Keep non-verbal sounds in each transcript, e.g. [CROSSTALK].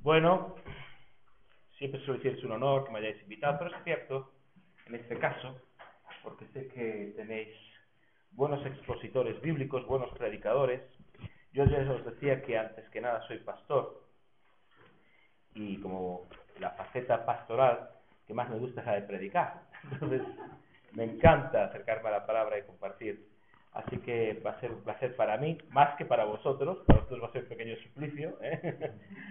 Bueno, siempre suele decir es un honor que me hayáis invitado, pero es cierto, en este caso, porque sé que tenéis buenos expositores bíblicos, buenos predicadores. Yo ya os decía que antes que nada soy pastor y como la faceta pastoral que más me gusta es la de predicar. [LAUGHS] Entonces, me encanta acercarme a la palabra y compartir. Así que va a ser un placer para mí, más que para vosotros. Para vosotros va a ser un pequeño suplicio, ¿eh?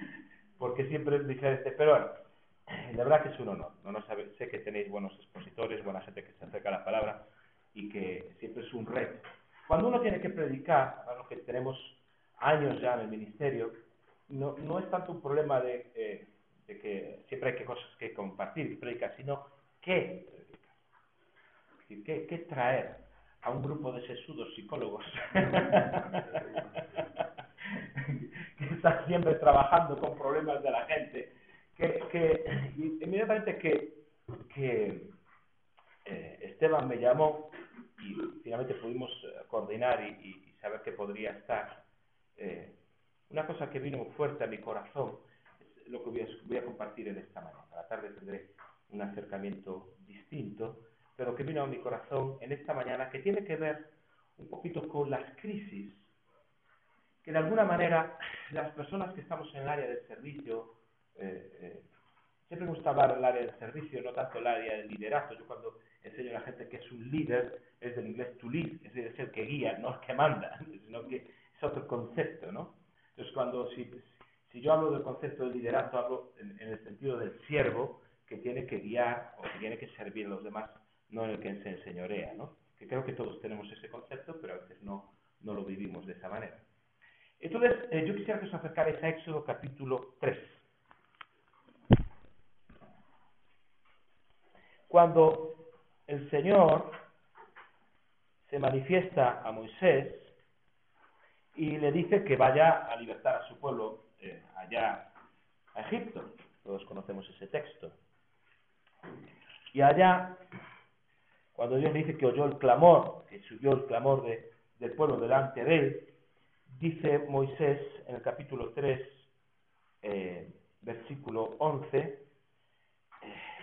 [LAUGHS] porque siempre es diferente. Pero bueno, la verdad que es un honor. No, no sabe, sé que tenéis buenos expositores, buena gente que se acerca a la palabra y que siempre es un reto. Cuando uno tiene que predicar, a los que tenemos años ya en el ministerio, no, no es tanto un problema de, eh, de que siempre hay que cosas que compartir y predicar, sino qué predicar. ¿Qué, qué traer a un grupo de sesudos psicólogos [LAUGHS] que están siempre trabajando con problemas de la gente? Que, que inmediatamente que, que eh, Esteban me llamó y finalmente pudimos eh, coordinar y, y, saber que podría estar. Eh, una cosa que vino fuerte a mi corazón es lo que voy a, voy a compartir en esta mañana. A la tarde tendré un acercamiento distinto, pero que vino a mi corazón en esta mañana que tiene que ver un poquito con las crisis que de alguna manera las personas que estamos en el área del servicio, eh, eh, siempre me gusta hablar del área del servicio, no tanto el área del liderazgo. Yo cuando enseño a la gente que es un líder, es del inglés to lead, es decir, es el que guía, no el que manda, [LAUGHS] sino que es otro concepto, ¿no? Entonces, cuando, si, si yo hablo del concepto de liderazgo, hablo en, en, el sentido del siervo que tiene que guiar o que tiene que servir a los demás, no en el que se enseñorea, ¿no? Que creo que todos tenemos ese concepto, pero a veces no, no lo vivimos de esa manera. Entonces, eh, yo quisiera que os acercarais a Éxodo capítulo 3. Cuando el Señor se manifiesta a Moisés y le dice que vaya a libertar a su pueblo eh, allá a Egipto. Todos conocemos ese texto. Y allá, cuando Dios le dice que oyó el clamor, que subió el clamor de, del pueblo delante de él, dice Moisés en el capítulo 3, eh, versículo 11,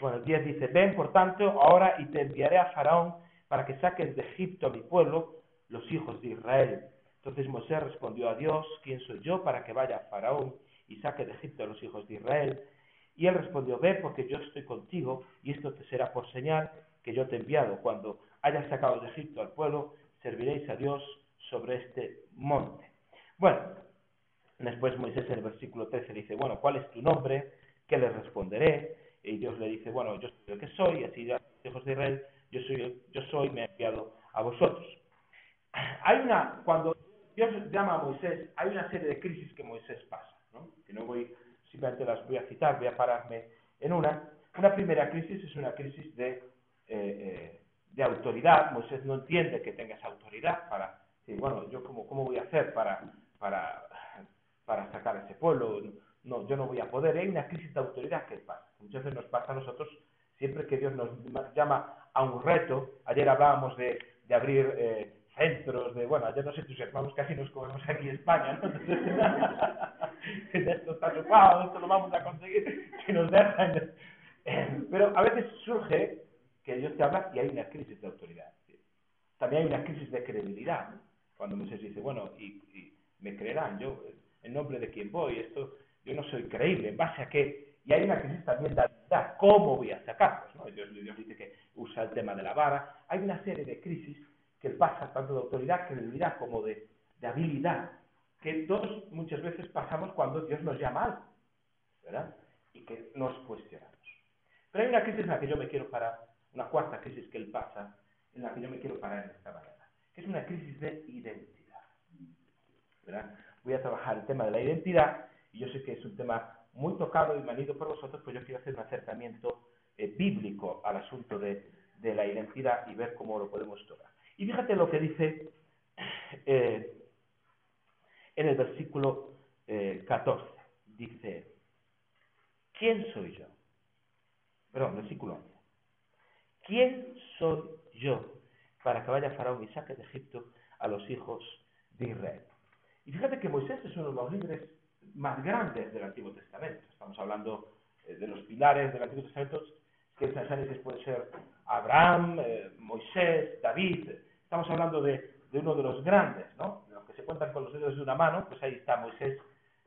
bueno, el 10 dice, ven por tanto ahora y te enviaré a Faraón para que saques de Egipto a mi pueblo, los hijos de Israel. Entonces Moisés respondió a Dios, ¿quién soy yo para que vaya a Faraón y saque de Egipto a los hijos de Israel? Y él respondió, ve porque yo estoy contigo y esto te será por señal que yo te he enviado. Cuando hayas sacado de Egipto al pueblo, serviréis a Dios sobre este monte. Bueno, después Moisés en el versículo 13 dice, bueno, ¿cuál es tu nombre? ¿Qué le responderé? y Dios le dice, bueno, yo soy el que soy, y así hijos de Israel, yo soy, yo soy, me he enviado a vosotros. Hay una, cuando Dios llama a Moisés, hay una serie de crisis que Moisés pasa, ¿no? que no voy, simplemente las voy a citar, voy a pararme en una. Una primera crisis es una crisis de, eh, eh, de autoridad. Moisés no entiende que tenga esa autoridad para decir, bueno, yo cómo, cómo voy a hacer para, para, para sacar a ese pueblo, no, yo no voy a poder. Hay una crisis de autoridad que pasa. Muchas veces nos pasa a nosotros, siempre que Dios nos llama a un reto. Ayer hablábamos de, de abrir eh, centros, de, bueno, ayer nos entusiasmamos, casi nos comemos aquí en España, ¿no? esto está ocupado, esto lo vamos a conseguir, que nos dejan. Pero a veces surge que Dios te habla y hay una crisis de autoridad. También hay una crisis de credibilidad. Cuando Moisés dice, bueno, y, me creerán, yo, en nombre de quién voy, esto yo no soy creíble, ¿en base a qué? Y hay una crisis también de habilidad, ¿cómo voy a sacarlos? ¿no? Dios, dice que usa el tema de la vara. Hay una serie de crisis que pasa tanto de autoridad, credibilidad como de, de habilidad, que todos muchas veces pasamos cuando Dios nos llama algo, ¿verdad? Y que nos cuestionamos. Pero hay una crisis en la que yo me quiero parar, una cuarta crisis que Él pasa, en la que yo me quiero parar en esta mañana, que es una crisis de identidad. ¿verdad? Voy a trabajar el tema de la identidad y yo sé que es un tema muy tocado y manido por vosotros, pues yo quiero hacer un acercamiento eh, bíblico al asunto de, de, la identidad y ver cómo lo podemos tocar. Y fíjate lo que dice eh, en el versículo eh, 14. Dice, ¿quién soy yo? Perdón, versículo 11. ¿Quién soy yo para que vaya Faraón y saque de Egipto a los hijos de Israel? Y fíjate que Moisés es uno de los líderes más grandes del Antiguo Testamento. Estamos hablando eh, de los pilares del Antiguo Testamento, que en Génesis puede ser Abraham, eh, Moisés, David. Estamos hablando de, uno de los grandes, ¿no? De los que se cuentan con los dedos de una mano, pues ahí está Moisés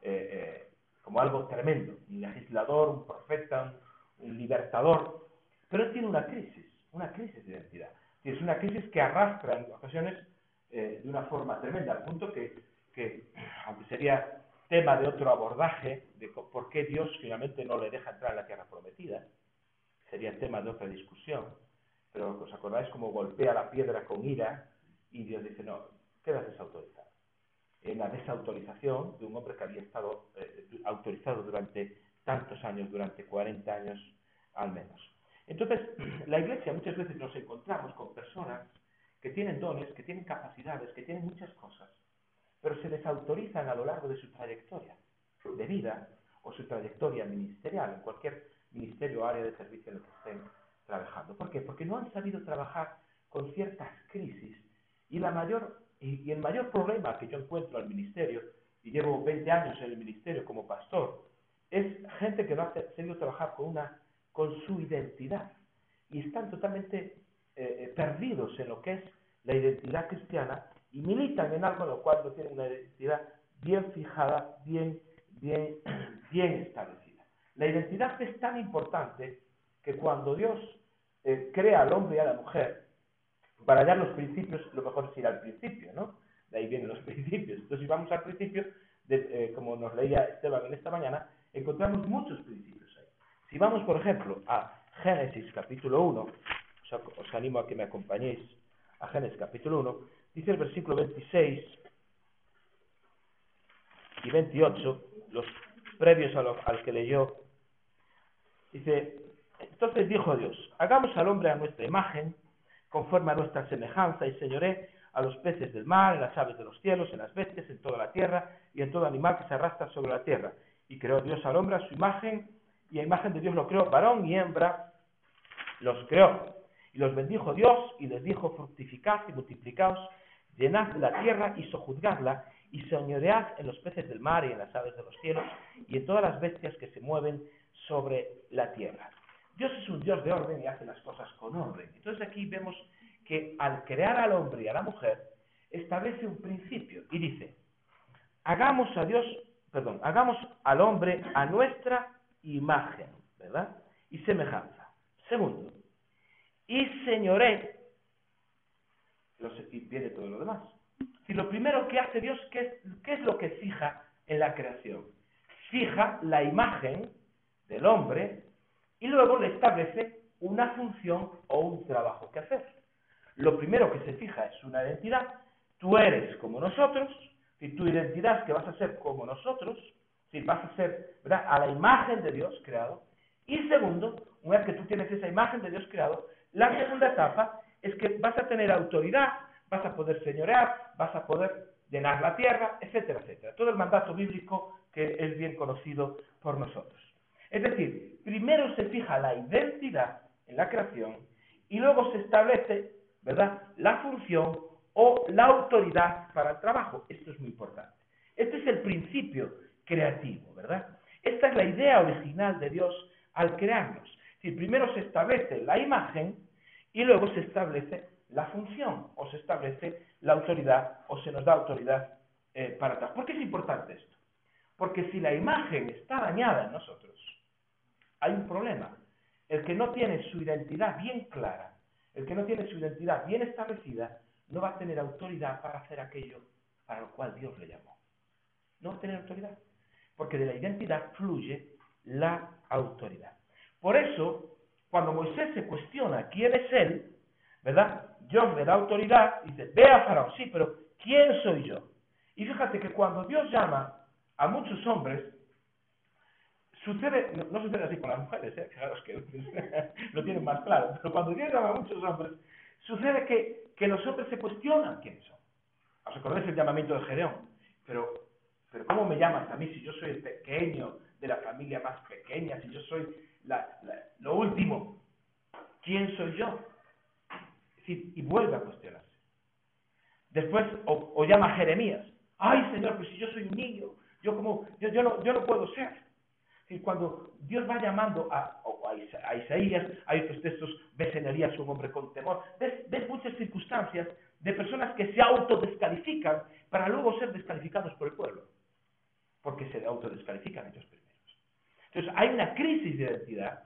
eh, como algo tremendo, un legislador, un profeta, un, libertador. Pero él tiene una crisis, una crisis de identidad. es una crisis que arrastra en ocasiones de una forma tremenda, al punto que, que aunque sería tema de otro abordaje, de por qué Dios finalmente no le deja entrar en la tierra prometida. Sería tema de otra discusión. Pero os acordáis cómo golpea la piedra con ira y Dios dice, no, quedas desautorizado. En la desautorización de un hombre que había estado eh, autorizado durante tantos años, durante 40 años al menos. Entonces, [CLEARS THROAT] la iglesia muchas veces nos encontramos con personas que tienen dones, que tienen capacidades, que tienen muchas cosas, pero se desautorizan a lo largo de su trayectoria de vida o su trayectoria ministerial, en cualquier ministerio o área de servicio en el que estén trabajando. ¿Por qué? Porque no han sabido trabajar con ciertas crisis y, la mayor, y, el mayor problema que yo encuentro al ministerio, y llevo 20 años en el ministerio como pastor, es gente que no ha sabido trabajar con, una, con su identidad y están totalmente eh, eh, perdidos en lo que es la identidad cristiana y militan en algo en lo cual no tienen una identidad bien fijada, bien, bien, [CLEARS THROAT] bien establecida. La identidad es tan importante que cuando Dios eh, crea al hombre y a la mujer, para hallar los principios, lo mejor es ir al principio, ¿no? De ahí vienen los [LAUGHS] principios. Entonces, si vamos al principio, como nos leía Esteban en esta mañana, encontramos muchos principios. Si vamos, por ejemplo, a Génesis capítulo 1, os, animo a que me acompañéis a Génesis capítulo 1, Dice el versículo 26 y 28, los previos al que leyó. Dice, entonces dijo Dios, hagamos al hombre a nuestra imagen, conforme a nuestra semejanza, y señoré a los peces del mar, en las aves de los cielos, en las bestias, en toda la tierra, y en todo animal que se arrastra sobre la tierra. Y creó Dios al hombre a su imagen, y a imagen de Dios lo creó, varón y hembra los creó. Y los bendijo Dios, y les dijo, fructificad y multiplicaos, llenad la tierra y sojuzgadla, y señoread en los peces del mar y en las aves de los cielos, y en todas las bestias que se mueven sobre la tierra. Dios es un Dios de orden y hace las cosas con orden. Entonces aquí vemos que al crear al hombre y a la mujer, establece un principio y dice, hagamos a Dios, perdón, hagamos al hombre a nuestra imagen, ¿verdad? Y semejanza. Segundo, y señoré y viene todo lo demás. Si lo primero que hace Dios, ¿qué es, ¿qué es lo que fija en la creación? Fija la imagen del hombre y luego le establece una función o un trabajo que hacer. Lo primero que se fija es una identidad. Tú eres como nosotros, y tu identidad es que vas a ser como nosotros, si vas a ser a la imagen de Dios creado. Y segundo, una vez que tú tienes esa imagen de Dios creado, la segunda etapa es que vas a tener autoridad, vas a poder señorear, vas a poder llenar la tierra, etcétera, etcétera. Todo el mandato bíblico que es bien conocido por nosotros. Es decir, primero se fija la identidad en la creación y luego se establece, ¿verdad?, la función o la autoridad para el trabajo. Esto es muy importante. Este es el principio creativo, ¿verdad? Esta es la idea original de Dios al crearnos. Si primero se establece la imagen y luego se establece la función o se establece la autoridad o se nos da autoridad eh, para atrás. ¿Por qué es importante esto? Porque si la imagen está dañada en nosotros, hay un problema. El que no tiene su identidad bien clara, el que no tiene su identidad bien establecida, no va a tener autoridad para hacer aquello para lo cual Dios le llamó. No va a tener autoridad. Porque de la identidad fluye la autoridad. Por eso, cuando Moisés se cuestiona quién es él, ¿verdad? Dios le da autoridad y dice, ve a Faraón, sí, pero ¿quién soy yo? Y fíjate que cuando Dios llama a muchos hombres, sucede, no, sucede así con las mujeres, ¿eh? fijaros que [LAUGHS] lo tienen más claro, pero cuando Dios llama a muchos hombres, sucede que, que los hombres se cuestionan quiénes son. ¿Os acordáis el llamamiento de Gedeón? Pero, pero ¿cómo me llamas a mí si yo soy el pequeño de la familia más pequeña, si yo soy lo último, ¿quién soy yo? y vuelve a cuestionarse. Después, o, llama a Jeremías, ay Señor, pues si yo soy niño, Yo como, yo, no, puedo ser. Y cuando Dios va llamando a, a, Isaías, hay otros textos, ves en Elías un hombre con temor, ves, ves muchas circunstancias de personas que se autodescalifican para luego ser descalificados por el pueblo, porque se autodescalifican ellos primeros. Entonces hay una crisis de identidad.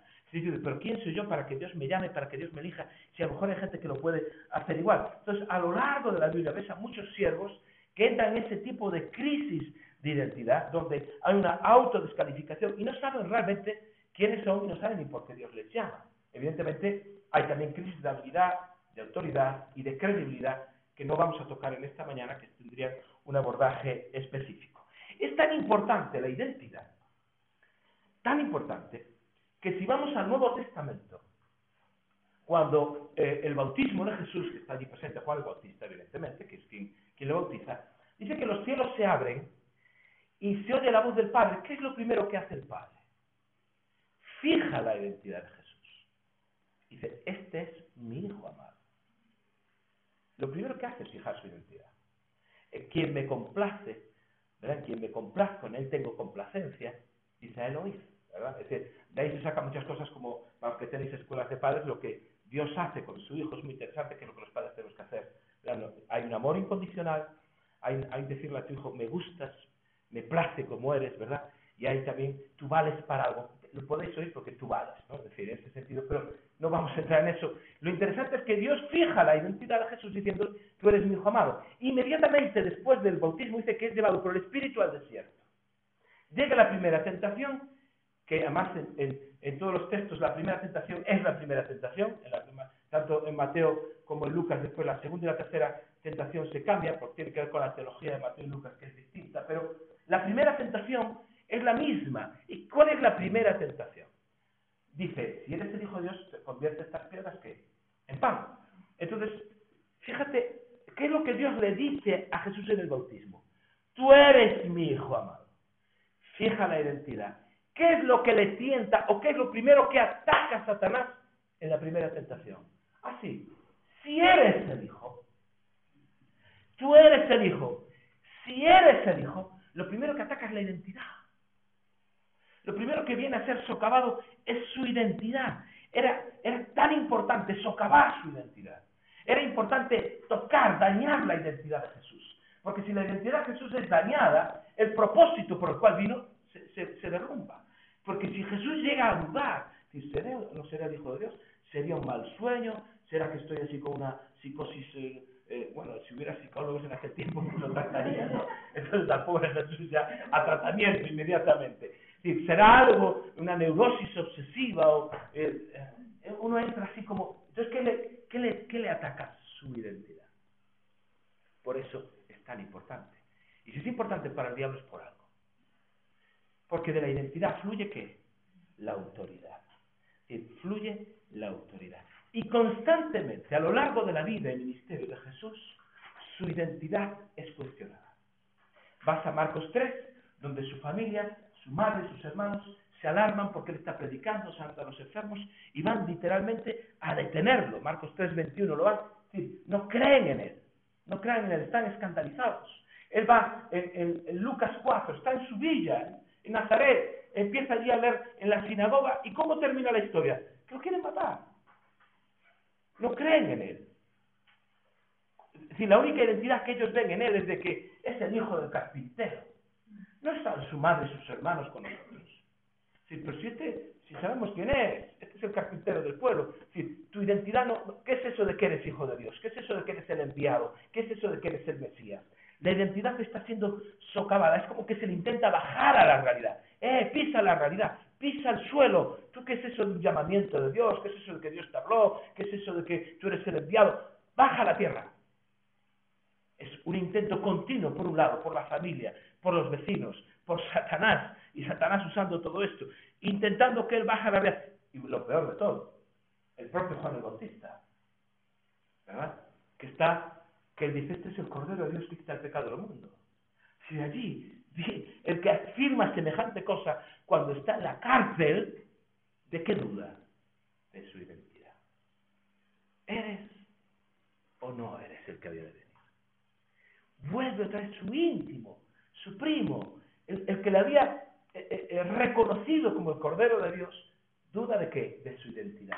pero ¿quién soy yo para que Dios me llame, para que Dios me elija? Si a lo mejor hay gente que lo puede hacer igual. Entonces, a lo largo de la Biblia ves a muchos siervos que entran en ese tipo de crisis de identidad, donde hay una autodescalificación y no saben realmente quiénes son y no saben ni por qué Dios les llama. Evidentemente, hay también crisis de habilidad, de autoridad y de credibilidad que no vamos a tocar en esta mañana, que tendrían un abordaje específico. Es tan importante la identidad, tan importante, que si vamos al Nuevo Testamento, cuando eh, el bautismo de Jesús, que está allí presente Juan el Bautista, evidentemente, que es quien, quien lo bautiza, dice que los cielos se abren y se oye la voz del Padre, ¿qué es lo primero que hace el Padre? Fija la identidad de Jesús. Dice, este es mi Hijo amado. Lo primero que hace es fijar su identidad. Eh, quien me complace, ¿verdad? Quien me complazco, en él tengo complacencia, dice, él lo hizo. ¿verdad? Es decir, de ahí se sacan muchas cosas como, para que tenéis escuelas de padres, lo que Dios hace con su hijo es muy interesante, que es lo que los padres tenemos que hacer. Hay un amor incondicional, hay, hay decirle a tu hijo, me gustas, me place como eres, ¿verdad? Y ahí también tú vales para algo. Lo podéis oír porque tú vales, ¿no? Es decir, en ese sentido, pero no vamos a entrar en eso. Lo interesante es que Dios fija la identidad de Jesús diciendo, tú eres mi hijo amado. Inmediatamente después del bautismo dice que es llevado por el Espíritu al desierto. Llega la primera tentación, que además en, todos los textos la primera tentación es la primera tentación, tanto en Mateo como en Lucas, después la segunda y la tercera tentación se cambia, porque tiene que ver con la teología de Mateo y Lucas, que es distinta, pero la primera tentación es la misma. ¿Y cuál es la primera tentación? Dice, si eres el Hijo de Dios, te convierte estas piedras ¿qué? en pan. Entonces, fíjate, ¿qué es lo que Dios le dice a Jesús en el bautismo? Tú eres mi Hijo amado. Fija la identidad. ¿Qué es lo que le tienta o qué es lo primero que ataca a Satanás en la primera tentación? Así, si eres el Hijo, tú eres el Hijo, si eres el Hijo, lo primero que ataca es la identidad. Lo primero que viene a ser socavado es su identidad. Era, era tan importante socavar su identidad. Era importante tocar, dañar la identidad de Jesús. Porque si la identidad de Jesús es dañada, el propósito por el cual vino se, derrumba. Porque si Jesús llega al lugar, si ¿seré no será el Hijo de Dios? ¿Sería un mal sueño? ¿Será que estoy así con una psicosis eh, eh, bueno, si hubiera psicólogos en aquel tiempo, [LAUGHS] pues lo tratarían, ¿no? Entonces la pobre Jesús ya a tratamiento inmediatamente. Si será algo, una neurosis obsesiva, o eh, eh, uno entra así como... Entonces, ¿qué le, qué, le, ¿qué le ataca? Su identidad. Por eso es tan importante. Y si es importante para el diablo es por algo. Porque de la identidad fluye qué? La autoridad. fluye la autoridad. Y constantemente, a lo largo de la vida y ministerio de Jesús, su identidad es cuestionada. Vas a Marcos 3, donde su familia, su madre, sus hermanos se alarman porque él está predicando, sanando a los enfermos y van literalmente a detenerlo. Marcos 3, 21 lo decir, no creen en él, no creen en él, están escandalizados. Él va en, en Lucas 4, está en su villa, en Nazaret, empieza allí a leer en la sinagoga y ¿cómo termina la historia? Que lo quieren matar. No creen en él. Si la única identidad que ellos ven en él es de que es el hijo del carpintero. No están su madre y sus hermanos con nosotros. Pero si, este, si sabemos quién es, este es el carpintero del pueblo. Si tu identidad no, ¿qué es eso de que eres hijo de Dios? ¿Qué es eso de que eres el enviado? ¿Qué es eso de que eres el Mesías? La identidad está siendo socavada, es como que se le intenta bajar a la realidad. Eh, pisa la realidad pisa el suelo. ¿Tú qué es eso de un llamamiento de Dios? ¿Qué es eso de que Dios te habló? ¿Qué es eso de que tú eres el enviado? Baja a la tierra. Es un intento continuo, por un lado, por la familia, por los vecinos, por Satanás, y Satanás usando todo esto, intentando que él baje la realidad. Y lo peor de todo, el propio Juan el Bautista, ¿verdad? Que está, que él dice, este es el Cordero de Dios que quita el pecado del mundo. Si allí el que afirma semejante cosa cuando está en la cárcel, ¿de qué duda? De su identidad. ¿Eres o no eres el que había de? Vuelve a traer su íntimo, su primo, el, que le había eh, eh, eh, reconocido como el Cordero de Dios, duda de qué? De su identidad.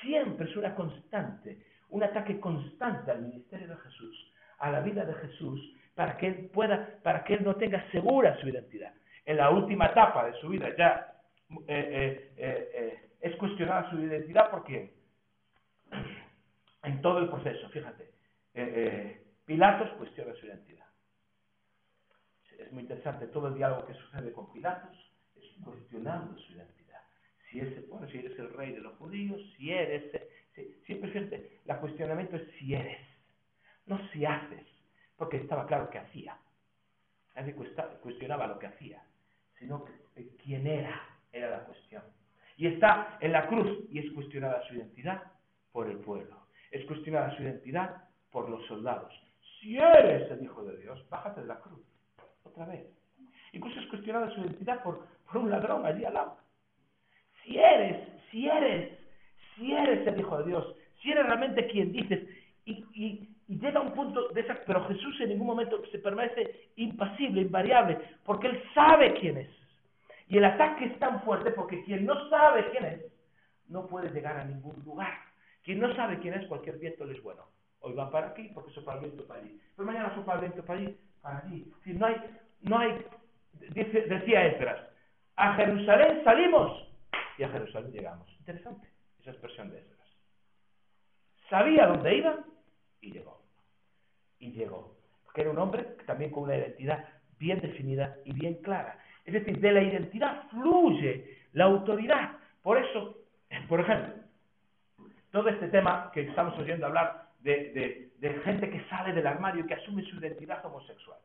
Siempre es una constante, un ataque constante al ministerio de Jesús, a la vida de Jesús, para que él pueda, para que él no tenga segura su identidad. En la última etapa de su vida ya es cuestionada su identidad porque [CLEARS THROAT] en todo el proceso, fíjate, Pilatos cuestiona su identidad. Es muy interesante todo el diálogo que sucede con Pilatos, es cuestionando su identidad. Si, es, bueno, si eres el rey de los judíos, si eres... siempre fíjate, el cuestionamiento es si eres, no si haces, porque estaba claro que hacía. Nadie cuestionaba lo que hacía, sino que, quién era, era la cuestión. Y está en la cruz y es cuestionada su identidad por el pueblo. Es cuestionada su identidad por los soldados. Si eres el Hijo de Dios, bájate de la cruz. Otra vez. Incluso es cuestionada su identidad por, un ladrón allí al lado. Si eres, si eres, si eres el Hijo de Dios, si eres realmente quien dices, y, llega a un punto de esa, pero Jesús en ningún momento se permanece impasible, invariable, porque Él sabe quién es. Y el ataque es tan fuerte porque quien no sabe quién es, no puede llegar a ningún lugar. Quien no sabe quién es, cualquier viento le es bueno. Hoy va para aquí porque sopla el viento para allí. Pero mañana sopla el viento para allí, para allí. Si no hay, no hay, decía Esdras, a Jerusalén salimos y a Jerusalén llegamos. Interesante esa expresión de Esdras. Sabía dónde iba y llegó. Y llegó. Porque era un hombre también con una identidad bien definida y bien clara. Es decir, de la identidad fluye la autoridad. Por eso, por ejemplo, todo este tema que estamos oyendo hablar de, gente que sale del armario y que asume su identidad homosexual.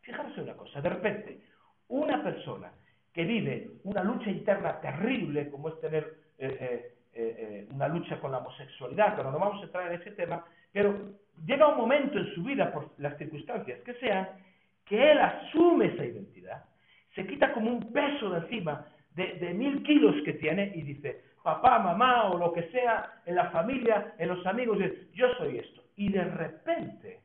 Fijaros una cosa, de repente, una persona que vive una lucha interna terrible, como es tener eh, eh, eh, una lucha con la homosexualidad, pero no vamos a entrar en ese tema, pero llega un momento en su vida, por las circunstancias que sean, que él asume esa identidad, se quita como un peso de encima de, de mil kilos que tiene y dice, papá, mamá o lo que sea, en la familia, en los amigos, yo soy esto. Y de repente,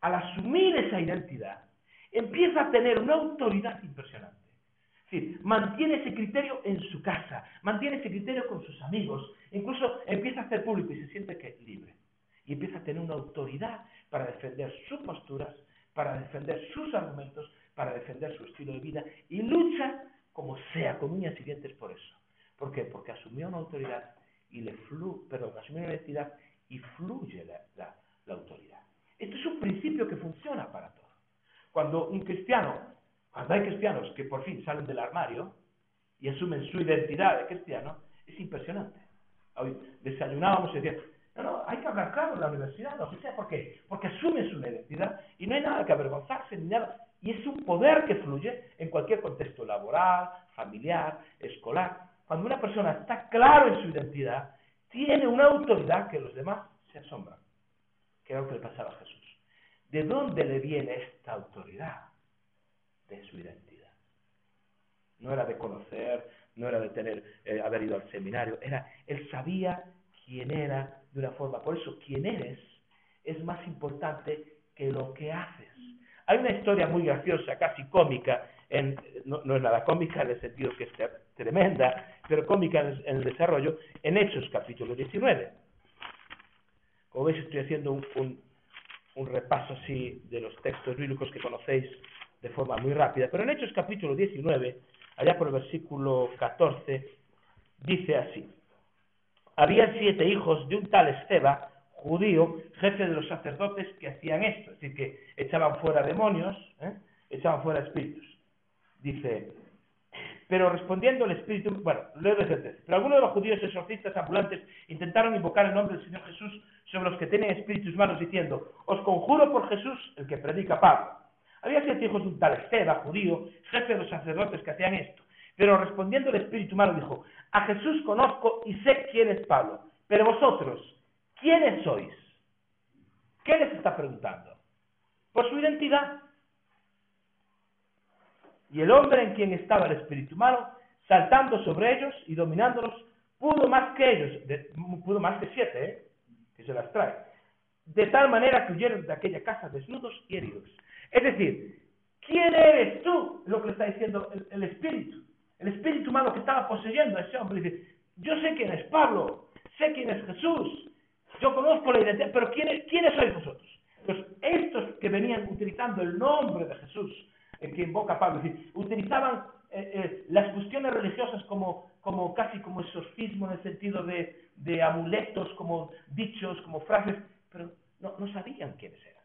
al asumir esa identidad, empieza a tener una autoridad impresionante. Es decir, mantiene ese criterio en su casa, mantiene ese criterio con sus amigos, incluso empieza a hacer público y se siente que es libre. Y empieza a tener una autoridad para defender sus posturas, para defender sus argumentos, para defender su estilo de vida y lucha como sea, con uñas y dientes por eso. ¿Por qué? Porque asumió una autoridad y le flu, perdón, asumió una identidad y fluye la, autoridad. Esto es un principio que funciona para todo. Cuando un cristiano, cuando hay cristianos que por fin salen del armario y asumen su identidad de cristiano, es impresionante. Hoy desayunábamos y decíamos, no, no, hay que hablar claro en la universidad, no sé por qué, porque asumen su identidad y no hay nada que avergonzarse ni nada. Y es un poder que fluye en cualquier contexto laboral, familiar, escolar. Cuando una persona está claro en su identidad, tiene una autoridad que los demás se asombran. Que era lo que le pasaba a Jesús. ¿De dónde le viene esta autoridad? De su identidad. No era de conocer, no era de tener, eh, haber ido al seminario, era, él sabía quién era de una forma. Por eso, quién eres es más importante que lo que haces. Hay una historia muy graciosa, casi cómica, no, es nada cómica en el sentido que es tremenda, pero cómica en, el desarrollo, en Hechos capítulo 19. Como veis, estoy haciendo un, un, repaso así de los textos bíblicos que conocéis de forma muy rápida, pero en Hechos capítulo 19, allá por el versículo 14, dice así, había siete hijos de un tal Esteba, judío, jefe de los sacerdotes, que hacían esto, es decir, que echaban fuera demonios, ¿eh? echaban fuera espíritus dice, pero respondiendo el espíritu, bueno, luego desde el pero algunos de los judíos exorcistas ambulantes intentaron invocar el nombre del Señor Jesús sobre los que tienen espíritus malos, diciendo, os conjuro por Jesús, el que predica Pablo. Había siete hijos de un tal Esteba, judío, jefe de los sacerdotes que hacían esto. Pero respondiendo el espíritu malo dijo, a Jesús conozco y sé quién es Pablo, pero vosotros, ¿quiénes sois? ¿Qué les está preguntando? Por su identidad. Y el hombre en quien estaba el espíritu malo, saltando sobre ellos y dominándolos, pudo más que ellos, pudo más que siete, ¿eh? que se las trae, de tal manera que huyeron de aquella casa desnudos y heridos. Es decir, ¿quién eres tú? Lo que le está diciendo el, el espíritu. El espíritu malo que estaba poseyendo a ese hombre dice, yo sé quién es Pablo, sé quién es Jesús, yo conozco la identidad, pero ¿quiénes, ¿quiénes sois vosotros? Pues estos que venían utilizando el nombre de Jesús, que invoca Pablo, utilizaban eh, eh, las cuestiones religiosas como, como casi como exorcismo en el sentido de, de amuletos, como dichos, como frases, pero no, no sabían quiénes eran.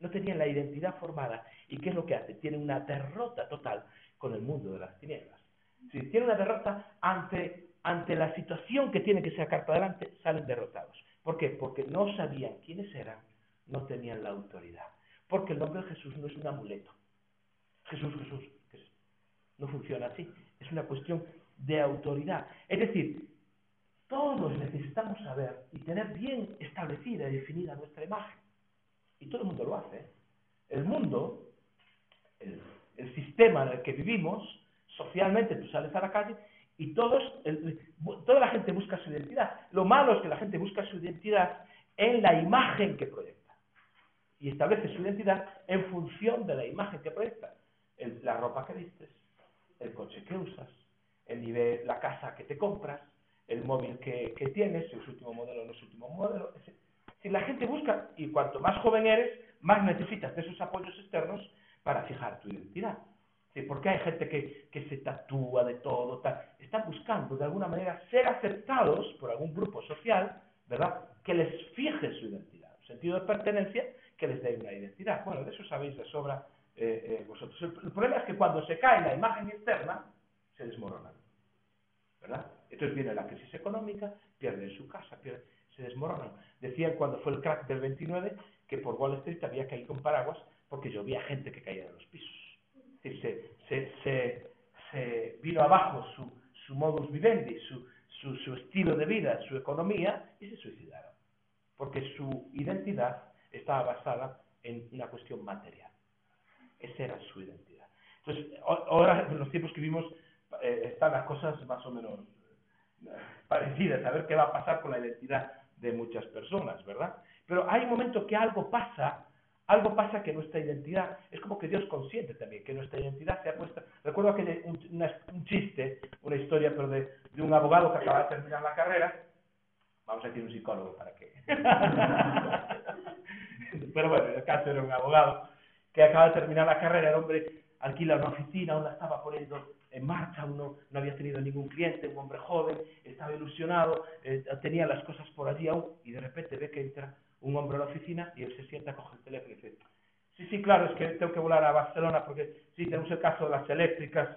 No tenían la identidad formada. ¿Y qué es lo que hace? Tienen una derrota total con el mundo de las tinieblas. Si tienen una derrota ante, ante la situación que tienen que sacar para adelante, salen derrotados. ¿Por qué? Porque no sabían quiénes eran, no tenían la autoridad. Porque el nombre de Jesús no es un amuleto. Jesús, Jesús. No funciona así. Es una cuestión de autoridad. Es decir, todos necesitamos saber y tener bien establecida y definida nuestra imagen. Y todo el mundo lo hace. El mundo, el, el sistema en el que vivimos, socialmente tú sales a la calle y todos, toda la gente busca su identidad. Lo malo es que la gente busca su identidad en la imagen que proyecta. Y establece su identidad en función de la imagen que proyecta. La ropa que vistes, el coche que usas, el nivel, la casa que te compras, el móvil que, que tienes, si es último modelo o no es último modelo. Si la gente busca, y cuanto más joven eres, más necesitas de esos apoyos externos para fijar tu identidad. Porque hay gente que, que se tatúa de todo, tal. están buscando de alguna manera ser aceptados por algún grupo social, ¿verdad? Que les fije su identidad, un sentido de pertenencia que les dé una identidad. Bueno, de eso sabéis de sobra eh, eh, vosotros. El, problema es que cuando se cae la imagen externa, se desmoronan. ¿Verdad? Entonces viene la crisis económica, pierden su casa, se desmoronan. Decían cuando fue el crack del 29 que por Wall Street había caído un paraguas porque llovía gente que caía de los pisos. Se, se, se, vino abajo su, su modus vivendi, su, su, su estilo de vida, su economía y se suicidaron. Porque su identidad estaba basada en una cuestión material. Esa era su identidad. Entonces, ahora en los tiempos que vivimos eh, están las cosas más o menos eh, parecidas, a ver qué va a pasar con la identidad de muchas personas, ¿verdad? Pero hay un momento que algo pasa, algo pasa que nuestra identidad, es como que Dios consiente también, que nuestra identidad se ha puesto... Recuerdo que un, un chiste, una historia, pero de, de un abogado que acaba de terminar la carrera, vamos a decir un psicólogo para que... [LAUGHS] pero bueno, en el caso era un abogado, que acaba de terminar la carrera, el hombre alquila una oficina, uno la estaba poniendo en marcha, uno no había tenido ningún cliente, un hombre joven, estaba ilusionado, eh, tenía las cosas por allí aún, y de repente ve que entra un hombre a la oficina y él se sienta, coge el teléfono y dice, sí, sí, claro, es que tengo que volar a Barcelona porque sí, tenemos el caso de las eléctricas,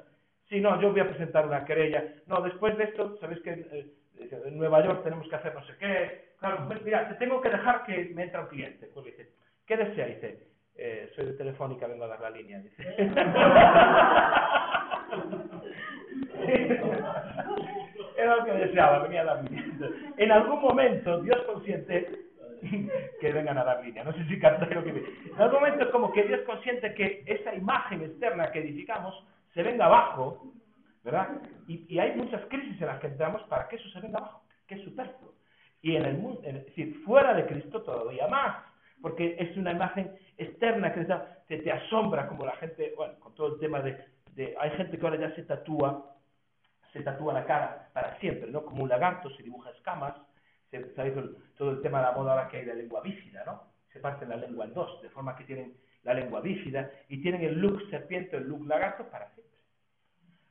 sí, no, yo voy a presentar una querella, no, después de esto, sabéis que eh, en Nueva York tenemos que hacer no sé qué, claro, pues mira, te tengo que dejar que me entra un cliente, pues dice, ¿qué desea? Dice, eh, soy de Telefónica, vengo a dar la línea. Dice. [LAUGHS] Era lo que deseaba, venía a dar línea. En algún momento, Dios consiente que vengan a dar línea. No sé si captáis lo que En algún momento es como que Dios consiente que esa imagen externa que edificamos se venga abajo, ¿verdad? Y, y hay muchas crisis en las que entramos para que eso se venga abajo, que es superfluo. Y en el mundo, es decir, fuera de Cristo todavía más porque es una imagen externa que te, te asombra, como la gente, bueno, con todo el tema de, de, Hay gente que ahora ya se tatúa, se tatúa la cara para siempre, ¿no? Como un lagarto, se dibuja escamas, se, ¿sabéis? Todo el tema de la moda ahora que hay de lengua bífida, ¿no? Se parte la lengua en dos, de forma que tienen la lengua bífida y tienen el look serpiente, el look lagarto para siempre.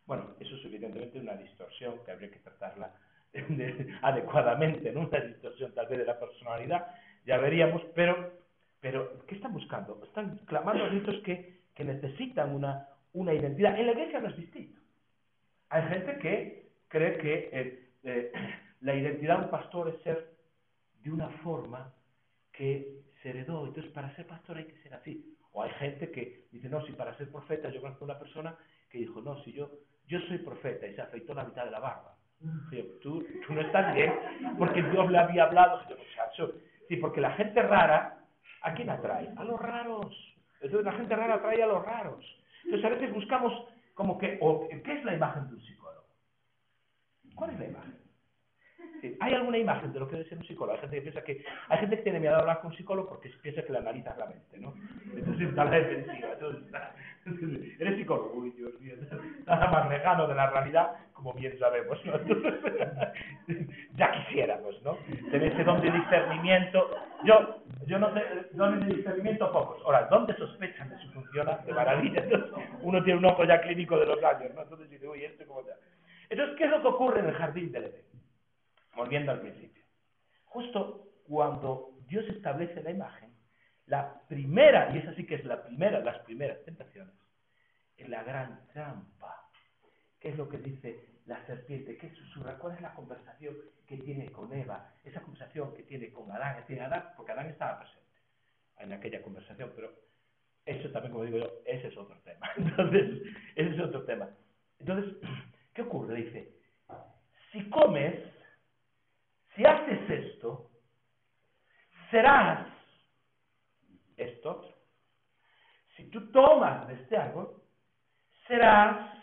Bueno, eso es evidentemente una distorsión que habría que tratarla [LAUGHS] adecuadamente, ¿no? Una distorsión tal vez de la personalidad, ya veríamos, pero pero, ¿qué están buscando? Están clamando a gritos que, que necesitan una, una identidad. En la iglesia no es distinto. Hay gente que cree que eh, eh, [CLEARS THROAT] la identidad de un pastor es ser de una forma que se heredó. Entonces, para ser pastor hay que ser así. O hay gente que dice, no, si para ser profeta, yo conozco una persona que dijo, no, si yo, yo soy profeta y se afeitó la mitad de la barba. tú, tú no estás bien, porque Dios le había hablado. Sí, porque la gente rara ¿A quién atrae? A los raros. Entonces la gente rara atrae a los raros. Entonces a veces buscamos como que, o, ¿qué es la imagen de un psicólogo? ¿Cuál es la imagen? ¿Hay alguna imagen de lo que debe ser un psicólogo? Hay gente que piensa que, hay gente que tiene miedo a hablar con un psicólogo porque piensa que le analiza la mente, ¿no? Entonces está la defensiva. Entonces, Eres psicólogo, uy, Dios mío, nada más lejano de la realidad, como bien sabemos, ¿no? [LAUGHS] ya quisiéramos, ¿no? Tener ese don de discernimiento. Yo, yo no sé, dones de discernimiento pocos. Ahora, ¿dónde sospechan de su funciona? De maravilla. Entonces, uno tiene un ojo ya clínico de los años, ¿no? Entonces dice, uy, ¿esto cómo está? Entonces, ¿qué es lo que ocurre en el jardín del Edén? Volviendo al principio. Justo cuando Dios establece la imagen, la primera, y esa sí que es la primera, las primeras tentaciones, es la gran trampa. ¿Qué es lo que dice la serpiente? ¿Qué susurra? ¿Cuál es la conversación que tiene con Eva? Esa conversación que tiene con Adán, tiene Adán, porque Adán estaba presente en aquella conversación, pero eso también, como digo yo, ese es otro tema. [LAUGHS] Entonces, ese es otro tema. Entonces, [CLEARS THROAT] ¿qué ocurre? Dice, si comes, si haces esto, serás esto. Si tú tomas de este árbol, serás,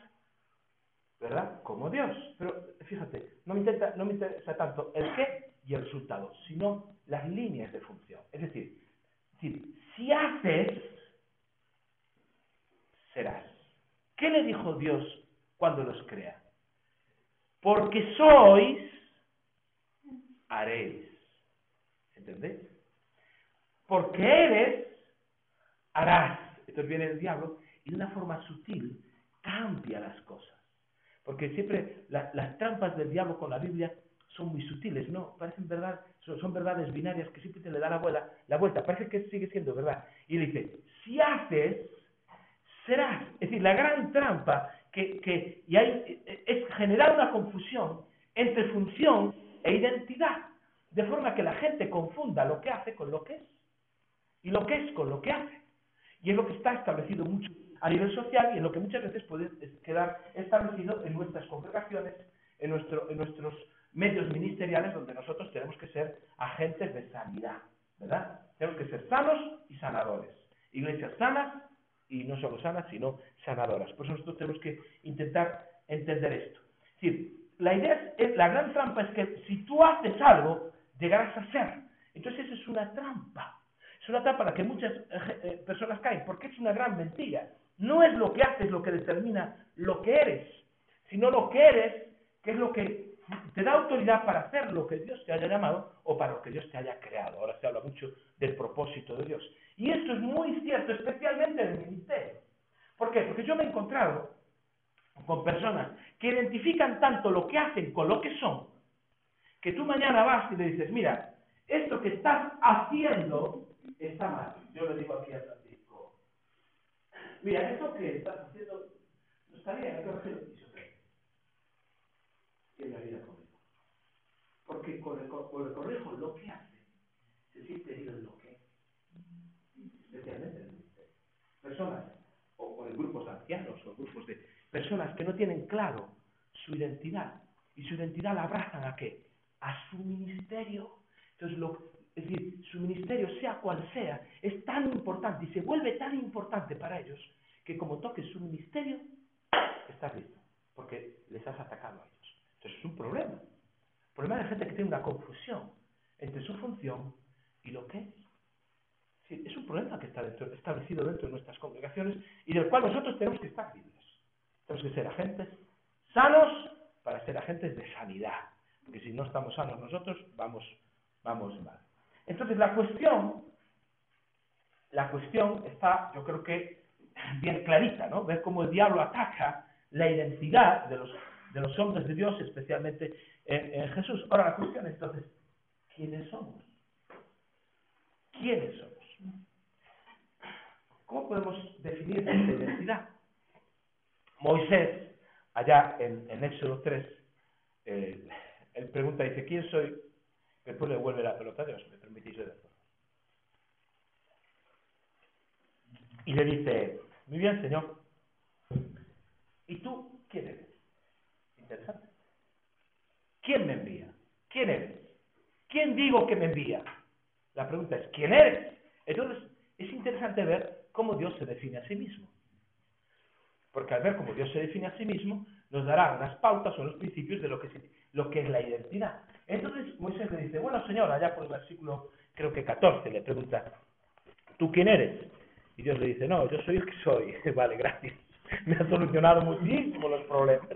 ¿verdad? Como Dios. Pero fíjate, no me, intenta, no me interesa tanto el qué y el resultado, sino las líneas de función. Es decir, si haces, serás. ¿Qué le dijo Dios cuando los crea? Porque sois, haréis. ¿Entendéis? Porque eres, harás. Entonces viene el diablo y de una forma sutil cambia las cosas. Porque siempre las trampas del diablo con la Biblia son muy sutiles, ¿no? Parecen verdad, son, verdades binarias que siempre te le da la vuelta, la vuelta, parece que sigue siendo verdad. Y dice, si haces, serás. Es decir, la gran trampa que, que y hay, es generar una confusión entre función e identidad, de forma que la gente confunda lo que hace con lo que es, y lo que es con lo que hace. Y es lo que está establecido mucho a nivel social y en lo que muchas veces puede quedar establecido en nuestras congregaciones, en, nuestro, en nuestros medios ministeriales, donde nosotros tenemos que ser agentes de sanidad, ¿verdad? Tenemos que ser sanos y sanadores. Iglesias sanas y no solo sanas, sino sanadoras. Por eso nosotros tenemos que intentar entender esto. Es decir, la idea es, la gran trampa es que si tú haces algo, llegarás a ser. Entonces esa es una trampa. Es una trampa a la que muchas eh, eh, personas caen, porque es una gran mentira. No es lo que haces lo que determina lo que eres, sino lo que eres, que es lo que te da autoridad para hacer lo que Dios te haya llamado o para lo que Dios te haya creado. Ahora se habla mucho del propósito de Dios. Y esto es muy cierto, especialmente en el ministerio. ¿Por qué? Porque yo me he encontrado con personas que identifican tanto lo que hacen con lo que son, que tú mañana vas y le dices, mira, esto que estás haciendo está mal. Yo le digo aquí a mira, esto que estás haciendo no está bien, hay que hacerlo en la vida conmigo. Porque con el, correjo lo que hace, se siente herido en lo que es. Especialmente en el ministerio. Personas, o, en grupos de ancianos, o grupos de personas que no tienen claro su identidad. Y su identidad la abrazan a qué? A su ministerio. Entonces, lo, es decir, su ministerio, sea cual sea, es tan importante y se vuelve tan importante para ellos que como toques su ministerio, estás listo, porque les has atacado a ellos. Entonces es un problema. El problema de gente que tiene una confusión entre su función y lo que es. es un problema que está establecido dentro de nuestras congregaciones y del cual nosotros tenemos que estar libres. Tenemos que ser agentes sanos para ser agentes de sanidad. Porque si no estamos sanos nosotros, vamos, vamos mal. Entonces la cuestión, la cuestión está, yo creo que bien clarita, ¿no? Ver cómo el diablo ataca la identidad de los de los hombres de Dios, especialmente en, Jesús. Ahora la cuestión es entonces, ¿quiénes somos? ¿Quiénes somos? ¿Cómo podemos definir esta identidad? Moisés, allá en, Éxodo 3, eh, él pregunta, dice, ¿quién soy? Después le vuelve la pelota a Dios, me permitís ver Y le dice, muy bien, Señor, ¿y tú quién eres? Interesante. ¿Quién me envía? ¿Quién eres? ¿Quién digo que me envía? La pregunta es, ¿quién eres? Entonces, es interesante ver cómo Dios se define a sí mismo. Porque al ver cómo Dios se define a sí mismo, nos dará unas pautas o unos principios de lo que, lo que es la identidad. Entonces Moisés le dice, bueno Señor, allá por el versículo creo que 14 le pregunta, ¿tú quién eres? Y Dios le dice, no, yo soy el que soy. [LAUGHS] vale, gracias. Me ha solucionado muchísimo los problemas.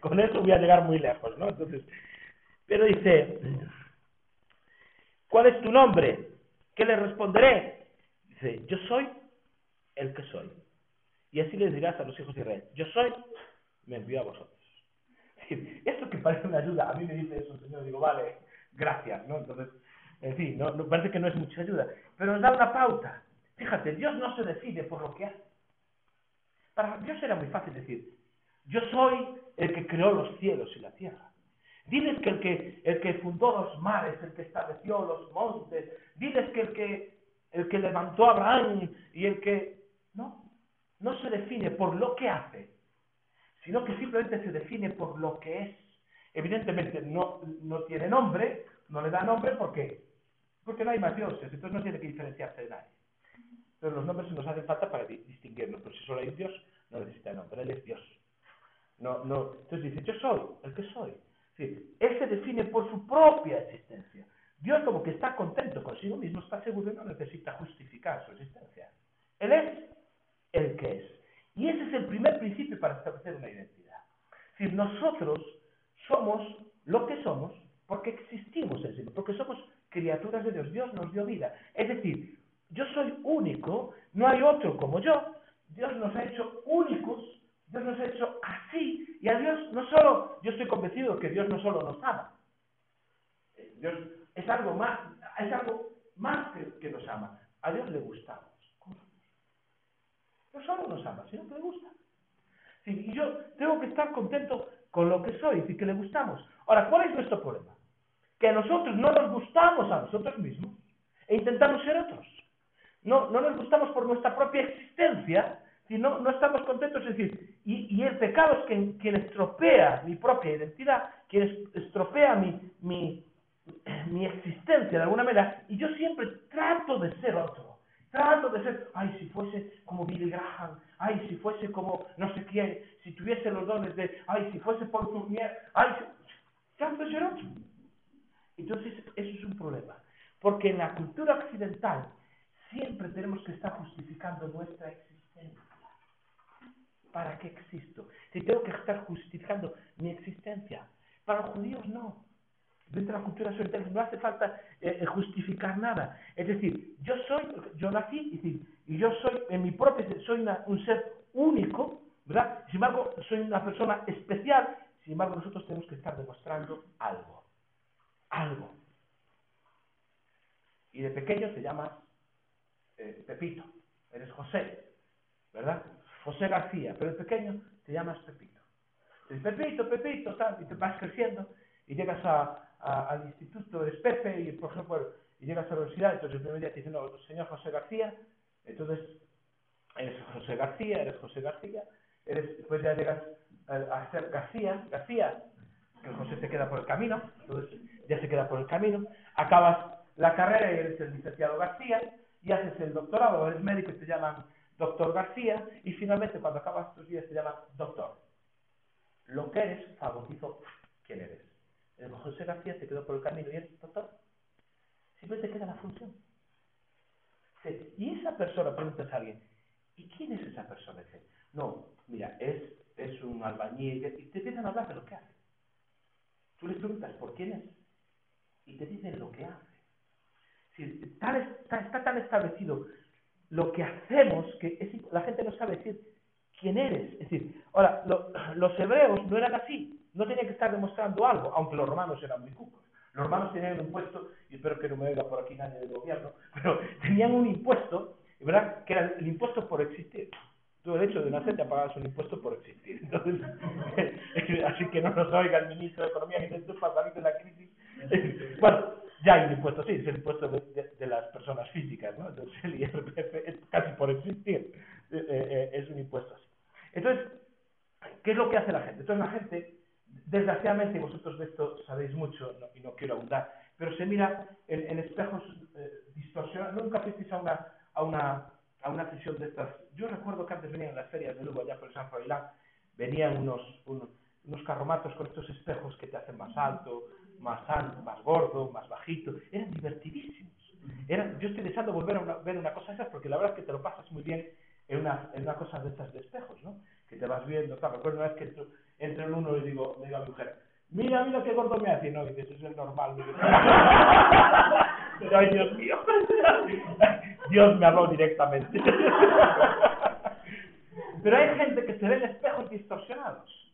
Con eso voy a llegar muy lejos, ¿no? Entonces, pero dice, ¿cuál es tu nombre? ¿Qué le responderé? Dice, yo soy el que soy. Y así les dirás a los hijos de Israel, yo soy, me envío a vosotros. Esto que parece una ayuda, a mí me dice eso Señor, digo, vale, gracias, ¿no? Entonces, en fin, no, parece que no es mucha ayuda, pero nos da una pauta. Fíjate, Dios no se decide por lo que hace. Para Dios era muy fácil decir, yo soy el que creó los cielos y la tierra. Diles que el que, el que fundó los mares, el que estableció los montes, diles que el que, el que levantó Abraham y el que... No, no se define por lo que hace, sino que simplemente se define por lo que es. Evidentemente no, no tiene nombre, no le da nombre porque, porque no hay más dioses, entonces no tiene que diferenciarse de nadie. Pero los nombres nos hacen falta para distinguirnos, pero si solo hay Dios, no necesita nombre, Él es Dios. No, no. Entonces dice, yo soy el que soy. Sí, él se define por su propia existencia. Dios como que está contento consigo mismo, está seguro y no necesita justificar su existencia. Él es el que es. Y ese es el primer principio para establecer una identidad. Si nosotros somos lo que somos porque existimos en sí, porque somos criaturas de Dios. Dios nos dio vida. Es decir, yo soy único, no hay otro como yo. Dios nos ha hecho únicos, Dios nos ha hecho así. Y a Dios no solo, yo estoy convencido que Dios no solo nos ama. Dios es algo más, es algo más que, nos ama. A Dios le gustamos. No solo nos ama, sino que le gusta. y yo tengo que estar contento con lo que soy, y que le gustamos. Ahora, ¿cuál es nuestro problema? Que nosotros no nos gustamos a nosotros mismos e intentamos ser otros. No, no nos gustamos por nuestra propia existencia, sino no estamos contentos. Es decir, y, el pecado es quien, quien, estropea mi propia identidad, quien estropea mi, mi, mi existencia de alguna manera, y yo siempre trato de ser otro. Trato de ser, ay, si fuese como Billy Graham, ay, si fuese como no sé quién, si tuviese los dones de, ay, si fuese por Fournier, ay, trato de ser otro. Entonces, eso es un problema. Porque en la cultura occidental siempre tenemos que estar justificando nuestra existencia. ¿Para qué existo? Si tengo que estar justificando mi existencia. Para los judíos no dentro de la cultura occidental no hace falta eh, eh, justificar nada. Es decir, yo soy, yo nací, y yo soy, en mi propio soy un ser único, ¿verdad? Sin embargo, soy una persona especial, sin embargo, nosotros tenemos que estar demostrando algo. Algo. Y de pequeño te llamas eh, Pepito, eres José, ¿verdad? José García, pero de pequeño te llamas Pepito. Pepito, Pepito, tal, y te vas creciendo y llegas a, al instituto, eres Pepe, y por ejemplo, y llegas a la universidad, entonces el primer día te dicen, no, señor José García, entonces eres José García, eres José García, eres, después ya llegas a, ser García, García, que José se queda por el camino, entonces ya se queda por el camino, acabas la carrera y eres el licenciado García, y haces el doctorado, eres médico y te llaman doctor García, y finalmente cuando acabas tus días te llaman doctor. Lo que eres fagocito quién eres. El José García se quedó por el camino y el doctor. Simplemente queda la función. Y esa persona, preguntas a alguien, ¿y quién es esa persona? Dice, no, mira, es, es un albañil, y te empiezan a hablar de lo que hace. Tú les preguntas por quién es, y te dicen lo que hace. está, está, tan establecido lo que hacemos que la gente no sabe decir quién eres. Es decir, ahora, los hebreos no eran así no tenía que estar demostrando algo, aunque los romanos eran muy cucos. Los romanos tenían un impuesto, y espero que no me oiga por aquí nadie del gobierno, [LAUGHS] pero tenían un impuesto, ¿verdad? Que era el impuesto por existir. Tú el hecho de nacer te pagabas un impuesto por existir. Entonces, [LAUGHS] así que no nos oiga el ministro de Economía que dice para salir de la crisis. [LAUGHS] bueno, ya hay un impuesto, sí, es el impuesto de, las personas físicas, ¿no? Entonces el IRPF es casi por existir, eh, eh, es un impuesto así. Entonces, ¿qué es lo que hace la gente? Entonces la gente Desgraciadamente, vosotros de esto sabéis mucho y no quiero abundar, pero se mira en, espejos eh, distorsionados. Nunca fuisteis a una, a, una, a una sesión de estas. Yo recuerdo que antes venían en las ferias de Lugo, allá por San Froilán, venían unos, unos, unos carromatos con estos espejos que te hacen más alto, más alto, más gordo, más bajito. Eran divertidísimos. Era, yo estoy deseando volver a ver una cosa de esas porque la verdad es que te lo pasas muy bien en una, en una cosa de estas de espejos, ¿no? Que te vas viendo, claro, recuerdo una vez que entro, entro en uno y digo, le digo a mi mujer, mira, mira qué gordo me hace, no, y dices, eso es normal. Pero, ay, Dios mío, [LAUGHS] Dios me habló directamente. [LAUGHS] Pero hay gente que se ve en espejos distorsionados.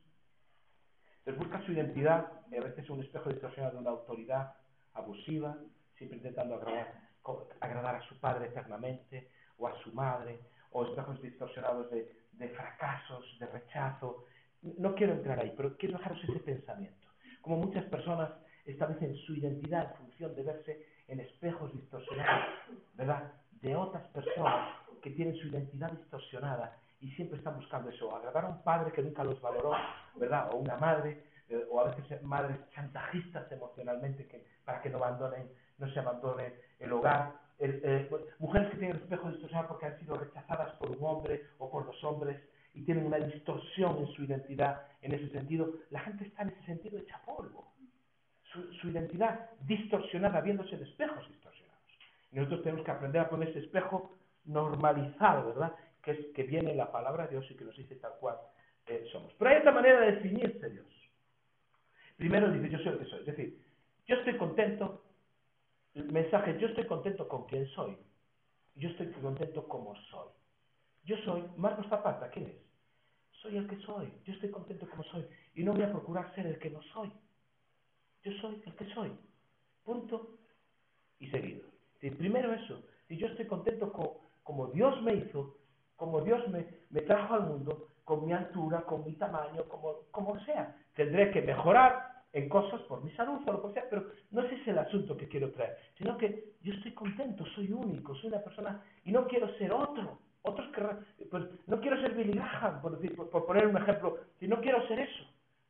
Les busca su identidad, y a veces un espejo distorsionado de una autoridad abusiva, siempre intentando agradar, agradar a su padre eternamente, o a su madre, o espejos distorsionados de fracasos, de rechazo. No quiero entrar ahí, pero quiero dejaros ese pensamiento. Como muchas personas establecen su identidad en función de verse en espejos distorsionados, ¿verdad? De otras personas que tienen su identidad distorsionada y siempre están buscando eso, agradar a un padre que nunca los valoró, ¿verdad? O una madre, eh, o a veces madres chantajistas emocionalmente que, para que no abandonen, no se abandone el hogar, eh, mujeres que tienen espejo distorsionado porque han sido rechazadas por un hombre o por dos hombres y tienen una distorsión en su identidad en ese sentido, la gente está en ese sentido hecha polvo. Su, identidad distorsionada viéndose en espejos distorsionados. Y nosotros tenemos que aprender a poner ese espejo normalizado, ¿verdad? que es que viene la palabra de Dios y que nos dice tal cual eh, somos. Pero hay otra manera de definirse Dios. Primero dice, yo soy el que soy. Es decir, yo estoy contento, el mensaje, yo estoy contento con quien soy. Yo estoy contento como soy. Yo soy Marcos Zapata, ¿quién es? Soy el que soy. Yo estoy contento como soy. Y no voy a procurar ser el que no soy. Yo soy el que soy. Punto y seguido. primero eso. Si yo estoy contento como Dios me hizo, como Dios me, me trajo al mundo, con mi altura, con mi tamaño, como, como sea. Tendré que mejorar en cosas por mi salud o lo que sea, pero no ese es el asunto que quiero traer, sino que yo estoy contento, soy único, soy una persona y no quiero ser otro. Otros que, pues, no quiero ser Billy por, decir, por, poner un ejemplo, si no quiero ser eso.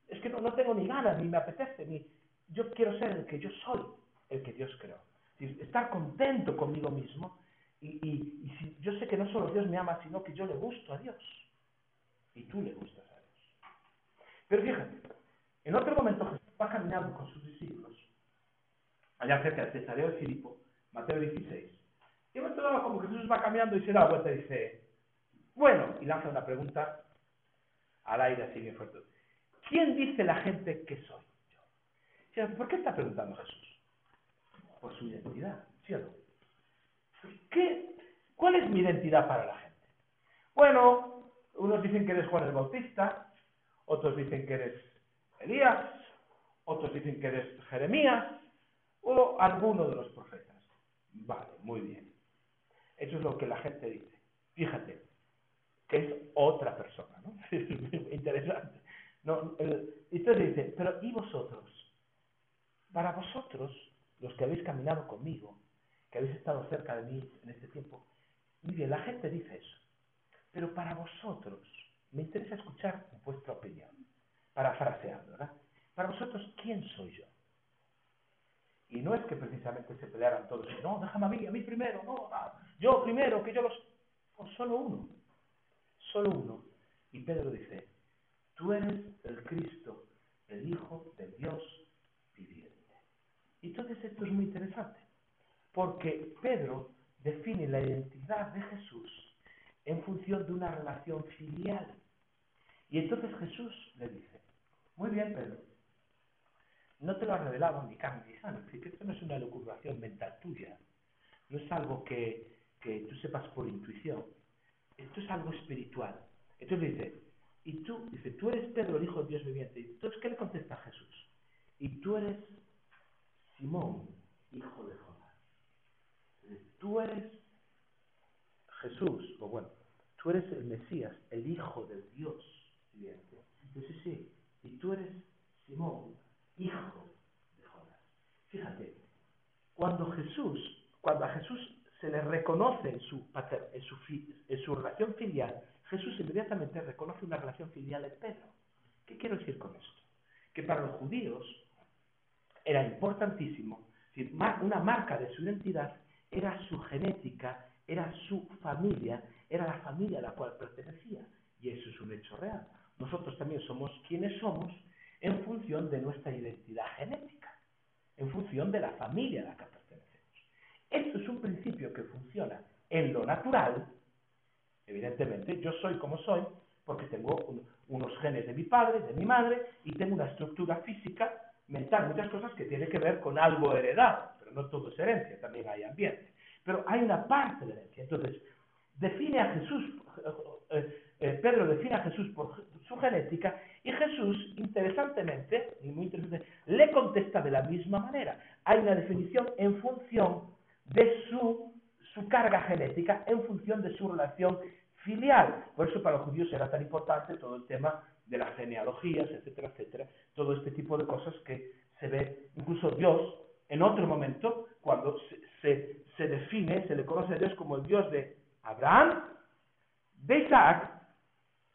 Es que no, no tengo ni ganas, ni me apetece, ni yo quiero ser el que yo soy, el que Dios creó. Estar contento conmigo mismo y, y, yo sé que no solo Dios me ama, sino que yo le gusto a Dios. Y tú le gustas a Dios. Pero fíjate, en otro momento Jesús va caminando con sus discípulos, allá cerca de Cesareo de Filipo, Mateo 16. Y me dado como Jesús va caminando y se da vuelta y dice, bueno, y lanza una pregunta al aire así bien fuerte. ¿Quién dice la gente que soy yo? ¿Por qué está preguntando Jesús? Por su identidad, ¿sí o no? ¿Qué, ¿Cuál es mi identidad para la gente? Bueno, unos dicen que eres Juan el Bautista, otros dicen que eres Elías, otros dicen que eres Jeremías o alguno de los profetas. Vale, muy bien. Eso es lo que la gente dice. Fíjate, que es otra persona, ¿no? [LAUGHS] Es interesante. No, entonces dice, pero ¿y vosotros? Para vosotros, los que habéis caminado conmigo, que habéis estado cerca de mí en este tiempo. Mire, la gente dice eso. Pero para vosotros, me interesa escuchar vuestra opinión. Parafraseando, ¿verdad? Para vosotros, ¿quién soy yo? Y no es que precisamente se pelearan todos, no, déjame a mí, a mí primero, no, yo primero, que yo los... O solo uno, solo uno. Y Pedro dice, tú eres el Cristo, el Hijo del Dios viviente. Y entonces esto es muy interesante. Porque Pedro define la identidad de Jesús en función de una relación filial. Y entonces Jesús le dice, muy bien Pedro, no te lo ha revelado ni carne ni sangre, esto no es una locuración mental tuya, no es algo que, que tú sepas por intuición, esto es algo espiritual. Entonces dice, y tú, dice, tú eres Pedro, el Hijo de Dios viviente. Entonces, ¿qué le contesta Jesús? Y tú eres Simón, hijo de Jonás tú eres Jesús, o bueno, tú eres el Mesías, el Hijo del Dios viviente. Entonces sí, y tú eres Simón, hijo de Jonás. Fíjate, cuando Jesús, cuando a Jesús se le reconoce en su, relación filial, Jesús inmediatamente reconoce una relación filial en Pedro. ¿Qué quiero decir con esto? Que para los judíos era importantísimo, una marca de su identidad era su genética, era su familia, era la familia a la cual pertenecía. Y eso es un hecho real. Nosotros también somos quienes somos en función de nuestra identidad genética, en función de la familia a la que Esto es un principio que funciona en lo natural. Evidentemente, yo soy como soy porque tengo unos genes de mi padre, de mi madre, y tengo una estructura física, mental, muchas cosas que tienen que ver con algo heredado, pero no todo es herencia, también hay ambiente. Pero hay una parte de herencia. Entonces, define a Jesús, eh, eh, Pedro define a Jesús por su genética, y Jesús, interesantemente, muy interesante, le contesta de la misma manera. Hay una definición en función de su, su carga genética, en función de su relación filial. Por eso para los judíos era tan importante todo el tema de las genealogías, etcétera, etcétera, todo este tipo de cosas que se ve, incluso Dios, en otro momento, cuando se, se, define, se le conoce a Dios como el Dios de Abraham, de Isaac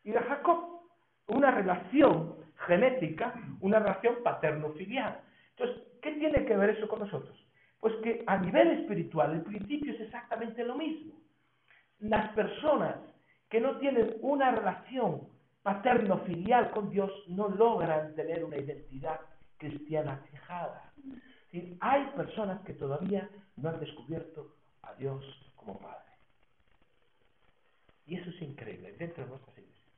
y de Jacob. Una relación genética, una relación paterno-filial. Entonces, ¿qué tiene que ver eso con nosotros? Pues que a nivel espiritual el principio es exactamente lo mismo. Las personas que no tienen una relación paterno-filial con Dios no logran tener una identidad cristiana fijada. Hay personas que todavía no han descubierto a Dios como Padre. Y eso es increíble dentro de nuestras iglesias.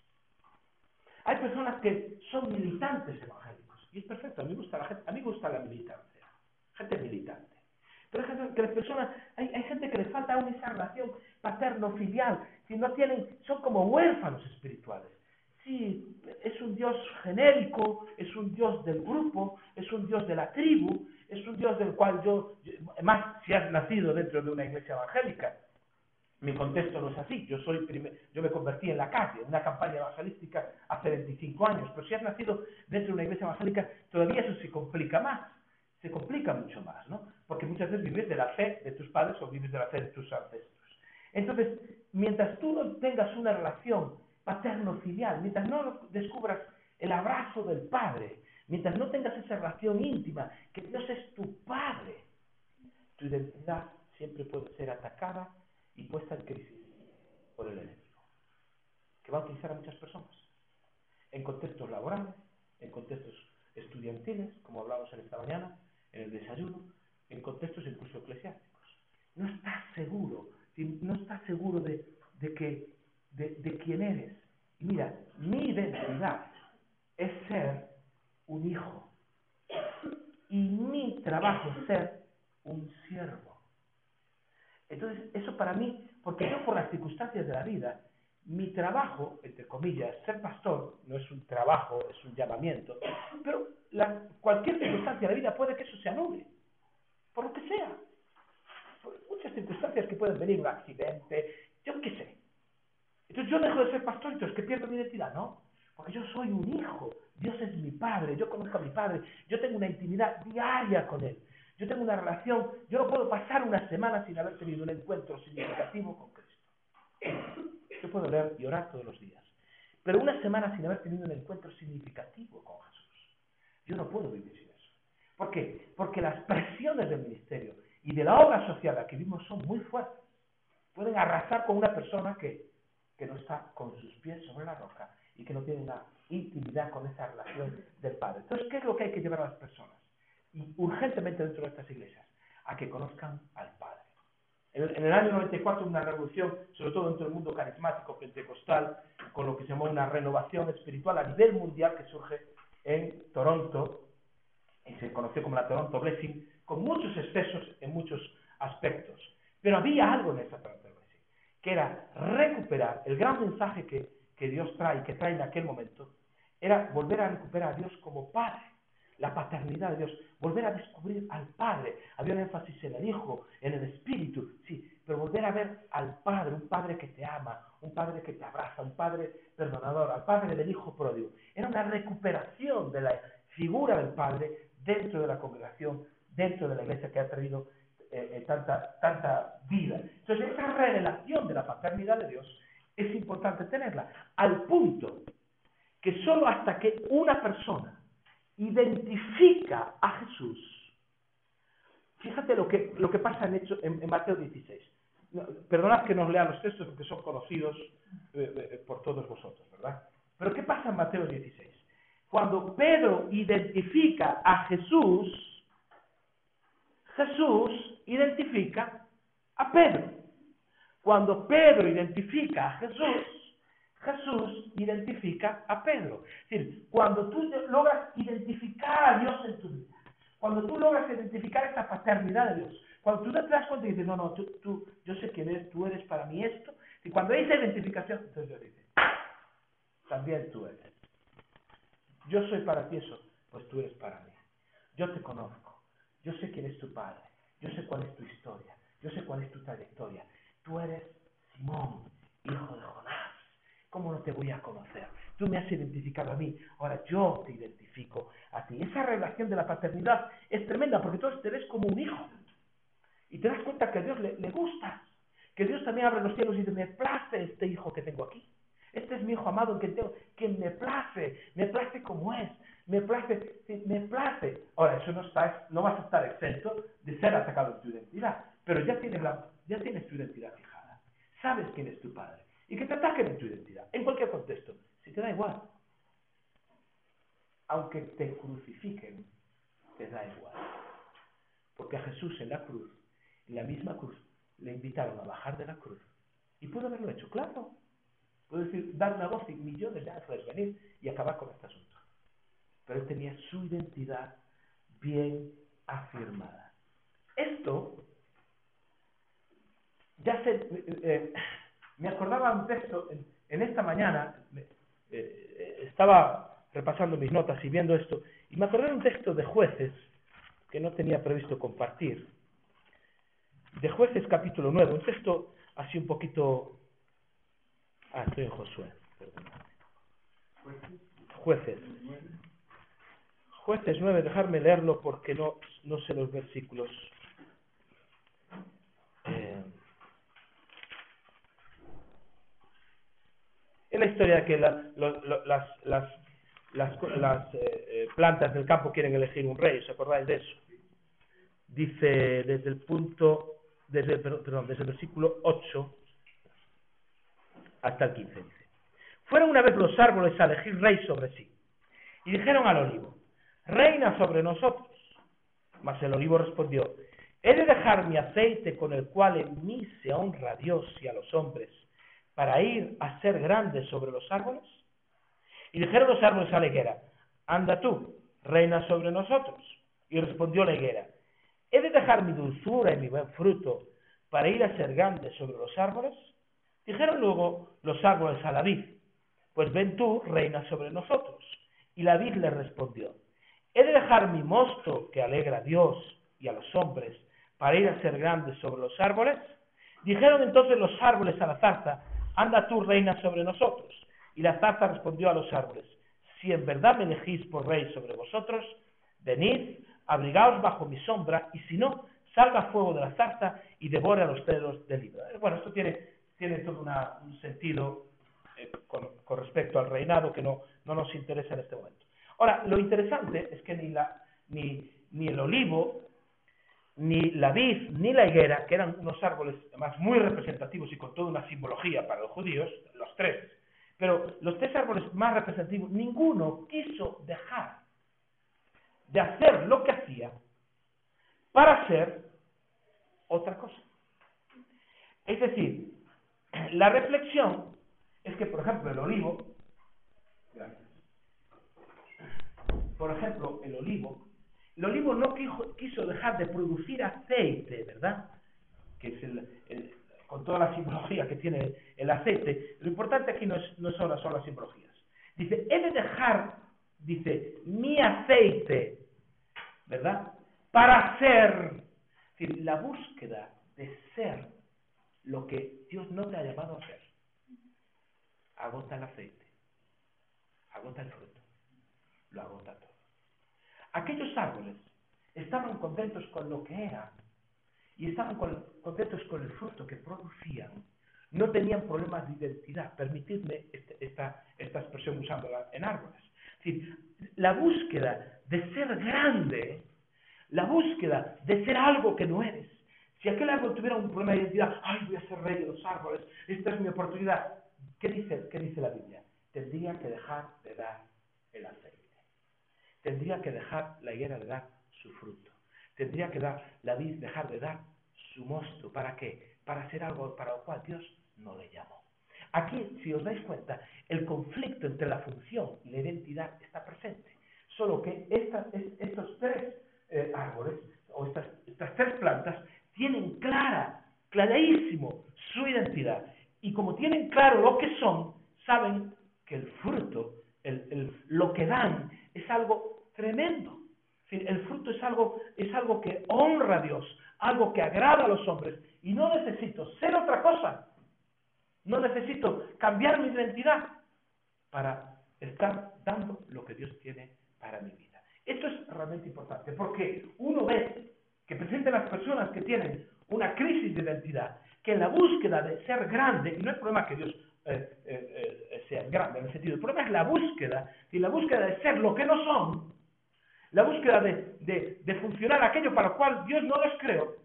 Hay personas que son militantes evangélicos. Y es perfecto, a mí gusta la, gente, a mí gusta la militancia. Gente militante. Pero hay que las personas, hay, hay gente que les falta aún esa relación paterno-filial. Si no tienen, son como huérfanos espirituales. Sí, es un Dios genérico, es un Dios del grupo, es un Dios de la tribu, es un Dios del cual yo, más si has nacido dentro de una iglesia evangélica, mi contexto no es así, yo soy yo me convertí en la calle, en una campaña evangelística hace 25 años, pero si has nacido dentro de una iglesia evangélica, todavía eso se complica más se complica mucho más, ¿no? Porque muchas veces vives de la fe de tus padres o vives de la fe de tus ancestros. Entonces, mientras tú no tengas una relación paterno-filial, mientras no descubras el abrazo del Padre, mientras no tengas esa relación íntima, que Dios es tu Padre, tu identidad siempre puede ser atacada y puesta en crisis por el enemigo, que va a utilizar a muchas personas, en contextos laborales, en contextos estudiantiles, como hablamos en esta mañana, en el desayuno, en contextos incluso eclesiásticos. No estás seguro, no estás seguro de, que, de, quién eres. Mira, mi identidad es ser un hijo. Y mi trabajo es ser un siervo. Entonces, eso para mí, porque yo por las circunstancias de la vida, mi trabajo, entre comillas, ser pastor, no es un trabajo, es un llamamiento, pero cualquier circunstancia de la vida puede que eso se anule, por lo que sea. Por muchas circunstancias que pueden venir, un accidente, yo qué sé. Entonces yo dejo de ser pastor, entonces que pierdo mi identidad, ¿no? Porque yo soy un hijo, Dios es mi padre, yo conozco a mi padre, yo tengo una intimidad diaria con él, yo tengo una relación, yo no puedo pasar una semana sin haber tenido un encuentro significativo con Cristo. Yo puedo leer y orar todos los días, pero una semana sin haber tenido un encuentro significativo con Jesús yo no puedo vivir sin eso. ¿Por qué? Porque las presiones del ministerio y de la obra social a que vivimos son muy fuertes. Pueden arrasar con una persona que, que no está con sus pies sobre la roca y que no tiene una intimidad con esa relación del Padre. Entonces, ¿qué es lo que hay que llevar a las personas? Y urgentemente dentro de estas iglesias, a que conozcan al Padre. En el, en el año 94 una revolución, sobre todo dentro del mundo carismático pentecostal, con lo que se llamó una renovación espiritual a nivel mundial que surge en Toronto, y se conoció como la Toronto Blessing, con muchos excesos en muchos aspectos. Pero había algo en esa Toronto Blessing, que era recuperar el gran mensaje que, que Dios trae, que trae en aquel momento, era volver a recuperar a Dios como Padre, la paternidad de Dios, volver a descubrir al Padre. Había un énfasis en el Hijo, en el Espíritu, sí, pero volver a ver al Padre, un Padre que te ama, un Padre que te abraza, un Padre perdonador, al Padre del Hijo pródigo. Era una recuperación de la figura del Padre dentro de la congregación, dentro de la iglesia que ha traído eh, eh, tanta, tanta vida. Entonces, esa revelación de la paternidad de Dios es importante tenerla, al punto que solo hasta que una persona identifica a Jesús, fíjate lo que, lo que pasa en, hecho, en Mateo 16 perdonad que nos lea los textos porque son conocidos eh, eh, por todos vosotros, ¿verdad? Pero ¿qué pasa en Mateo 16? Cuando Pedro identifica a Jesús, Jesús identifica a Pedro. Cuando Pedro identifica a Jesús, Jesús identifica a Pedro. Es decir, cuando tú logras identificar a Dios en tu vida, cuando tú logras identificar esta paternidad de Dios, cuando tú te das cuenta y dices, no, no, tú, tú, yo sé quién eres, tú eres para mí esto, y cuando hay esa identificación, entonces Dios dice, también tú eres. Yo soy para ti eso, pues tú eres para mí. Yo te conozco, yo sé quién es tu padre, yo sé cuál es tu historia, yo sé cuál es tu trayectoria. Tú eres Simón, hijo de Jonás. ¿Cómo no te voy a conocer? Tú me has identificado a mí, ahora yo te identifico a ti. Esa relación de la paternidad es tremenda porque tú te ves como un hijo. Y te das cuenta que a Dios le, gusta, que Dios también abre los cielos y dice, me place este hijo que tengo aquí. Este es mi hijo amado que tengo, que me place, me place como es, me place, me place. Ahora, eso no, está, vas a estar exento de ser atacado en tu identidad, pero ya tienes, ya tienes tu identidad fijada. Sabes quién es tu padre. Y que te ataquen en tu identidad, en cualquier contexto. Si te da igual. Aunque te crucifiquen, te da igual. Porque a Jesús en la cruz, en la misma cruz, le invitaron a bajar de la cruz. Y pudo haberlo hecho, claro. Puedo decir, dar una voz y millones de ángeles venir y acabar con este asunto. Pero él tenía su identidad bien afirmada. Esto, ya se, eh, eh, me acordaba un texto, en, esta mañana, eh, estaba repasando mis notas y viendo esto, y me acordé de un texto de jueces que no tenía previsto compartir. De jueces capítulo 9, un texto así un poquito Ah, estoy en Josué. Jueces. Jueces 9, dejarme leerlo porque no, no sé los versículos. Eh, es la historia de que las, las, las, eh, eh, plantas del campo quieren elegir un rey, ¿os acordáis de eso? Dice desde el punto, desde, perdón, desde el versículo 8 hasta el 15 dice. Fueron una vez los árboles a elegir rey sobre sí. Y dijeron al olivo, reina sobre nosotros. Mas el olivo respondió, ¿he de dejar mi aceite con el cual en mí se honra a Dios y a los hombres para ir a ser grande sobre los árboles? Y dijeron los árboles a la higuera, anda tú, reina sobre nosotros. Y respondió la higuera, ¿he de dejar mi dulzura y mi buen fruto para ir a ser grande sobre los árboles? Dijeron luego los árboles a la vid, pues ven tú, reina sobre nosotros. Y la vid le respondió, ¿he de dejar mi mosto que alegra a Dios y a los hombres para ir a ser grande sobre los árboles? Dijeron entonces los árboles a la zarza, anda tú, reina sobre nosotros. Y la zarza respondió a los árboles, si en verdad me elegís por rey sobre vosotros, venid, abrigaos bajo mi sombra, y si no, salga fuego de la zarza y devore a los cedros del libro. Bueno, esto tiene tiene todo un sentido eh, con, respecto al reinado que no, no nos interesa en este momento. Ahora, lo interesante es que ni, la, ni, ni el olivo, ni la vid, ni la higuera, que eran unos árboles además muy representativos y con toda una simbología para los judíos, los tres, pero los tres árboles más representativos, ninguno quiso dejar de hacer lo que hacía para hacer otra cosa. Es decir, la reflexión es que, por ejemplo, el olivo, por ejemplo, el olivo, el olivo no quiso dejar de producir aceite, ¿verdad? Que es el, con toda la simbología que tiene el aceite. Lo importante aquí no, es, no son, las, son las simbologías. Dice, he de dejar, dice, mi aceite, ¿verdad? Para ser, es decir, la búsqueda de ser lo que Dios no te ha llamado a hacer. Agota el aceite, agota el fruto, lo agota todo. Aquellos árboles estaban contentos con lo que eran y estaban contentos con el fruto que producían. No tenían problemas de identidad. Permitidme este, esta, esta expresión usándola en árboles. la búsqueda de ser grande, la búsqueda de ser algo que no eres, si aquel árbol tuviera un problema de identidad, ay, voy a ser rey de los árboles, esta es mi oportunidad. ¿Qué dice, qué dice la Biblia? Tendría que dejar de dar el aceite. Tendría que dejar la higuera de dar su fruto. Tendría que dar la vid dejar de dar su mosto. ¿Para qué? Para hacer algo para lo cual Dios no le llamó. Aquí, si os dais cuenta, el conflicto entre la función y la identidad está presente. Solo que estos tres eh, árboles o estas, estas tres plantas tienen clara, clarísimo su identidad. Y como tienen claro lo que son, saben que el fruto, el, lo que dan, es algo tremendo. El fruto es algo, es algo que honra a Dios, algo que agrada a los hombres. Y no necesito ser otra cosa. No necesito cambiar mi identidad para estar dando lo que Dios tiene para mi vida. Esto es realmente importante porque uno ve que presenten las personas que tienen una crisis de identidad, que en la búsqueda de ser grande, y no es problema que Dios eh, eh, eh, sea grande en el sentido, el problema es la búsqueda, y la búsqueda de ser lo que no son, la búsqueda de, de funcionar aquello para lo cual Dios no les creó,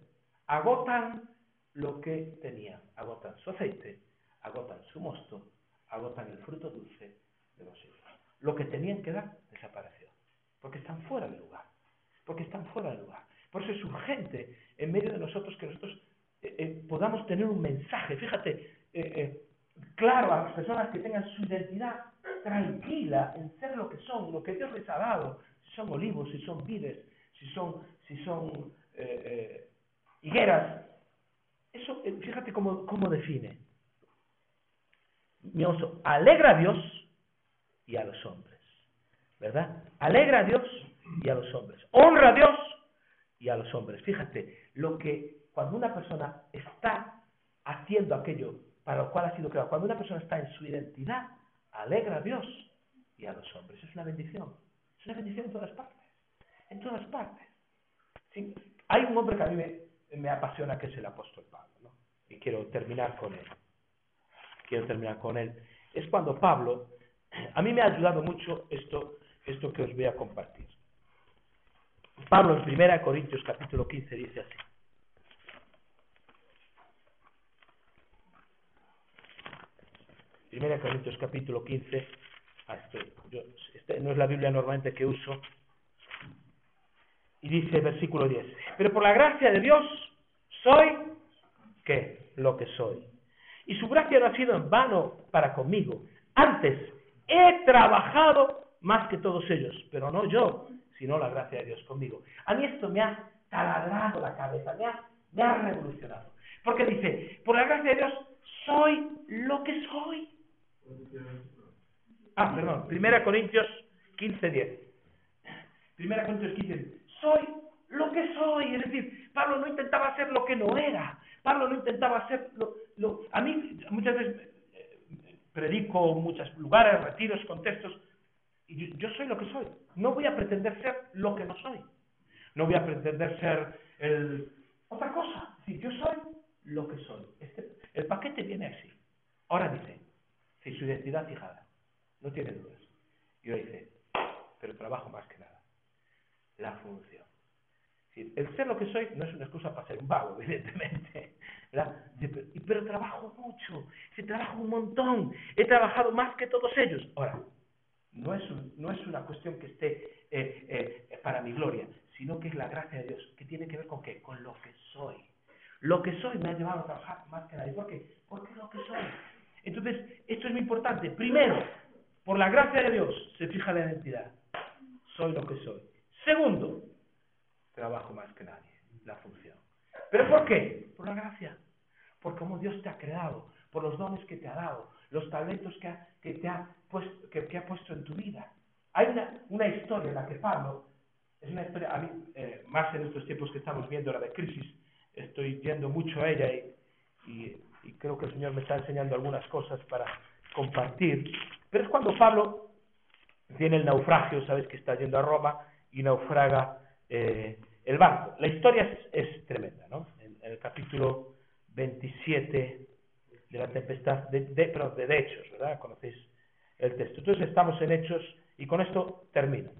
agotan lo que tenían, agotan su aceite, agotan su mosto, agotan el fruto dulce de los hijos. Lo que tenían que dar desapareció, porque están fuera del lugar, porque están fuera del lugar. Por eso es urgente en medio de nosotros que nosotros eh, eh, podamos tener un mensaje, fíjate, eh, claro a las personas que tengan su identidad tranquila en ser lo que son, lo que Dios les ha dado, son olivos, si son vides, si son, si son higueras. Eso, fíjate cómo, cómo define. Mi oso, alegra a Dios y a los hombres, ¿verdad? Alegra a Dios y a los hombres. Honra a Dios y a los hombres. Fíjate, lo que cuando una persona está haciendo aquello para lo cual ha sido creado, cuando una persona está en su identidad, alegra a Dios y a los hombres. Es una bendición. Es una bendición en todas partes. En todas partes. Hay un hombre que a mí me, apasiona, que es el apóstol Pablo. ¿no? Y quiero terminar con él. Quiero terminar con él. Es cuando Pablo, [CLEARS THROAT] a mí me ha ayudado mucho esto, esto que os voy a compartir. Pablo en 1 Corintios capítulo 15 dice así. Primera Corintios capítulo 15, este, este, no es la Biblia normalmente que uso, y dice versículo 10, pero por la gracia de Dios soy, ¿qué? Lo que soy. Y su gracia no ha sido en vano para conmigo. Antes he trabajado más que todos ellos, pero no yo, sino la gracia de Dios conmigo. A mí esto me ha taladrado la cabeza, me ha, me ha revolucionado. Porque dice, por la gracia de Dios soy lo que soy. Ah, perdón, Primera Corintios 15, 10. Primera Corintios 15, soy lo que soy. Es decir, Pablo no intentaba hacer lo que no era. Pablo no intentaba hacer lo... lo a mí muchas veces eh, predico en muchos lugares, retiros, contextos, y yo, soy lo que soy. No voy a pretender ser lo que no soy. No voy a pretender ser el... otra cosa. Si yo soy lo que soy. Este, el paquete viene así. Ahora dice, si su identidad fijada, no tiene dudas. Y hoy dice, pero trabajo más que nada. La función. El ser lo que soy no es una excusa para ser un vago, [LAUGHS] evidentemente. Pero, trabajo mucho, trabajo un montón, he trabajado más que todos ellos. Ahora, no es, no es una cuestión que esté eh, eh, para mi gloria, sino que es la gracia de Dios, que tiene que ver con qué? Con lo que soy. Lo que soy me ha llevado a trabajar más que nadie. ¿Por qué? Porque lo que soy. Entonces, esto es muy importante. Primero, por la gracia de Dios se fija la identidad. Soy lo que soy. Segundo, trabajo más que nadie. La función. ¿Pero por qué? Por la gracia. Por cómo Dios te ha creado, por los dones que te ha dado, los talentos que, que te ha puesto, ha en tu vida. Hay una, historia en la que Pablo, es una historia, a mí, eh, más en estos tiempos que estamos viendo, la de crisis, estoy yendo mucho a ella y creo que el Señor me está enseñando algunas cosas para compartir. Pero es cuando Pablo tiene el naufragio, sabes que está yendo a Roma y naufraga eh, el barco. La historia es, tremenda, ¿no? En, el capítulo 27 de la tempestad, de, de, de Hechos, ¿verdad? Conocéis el texto. Entonces estamos en Hechos y con esto termino.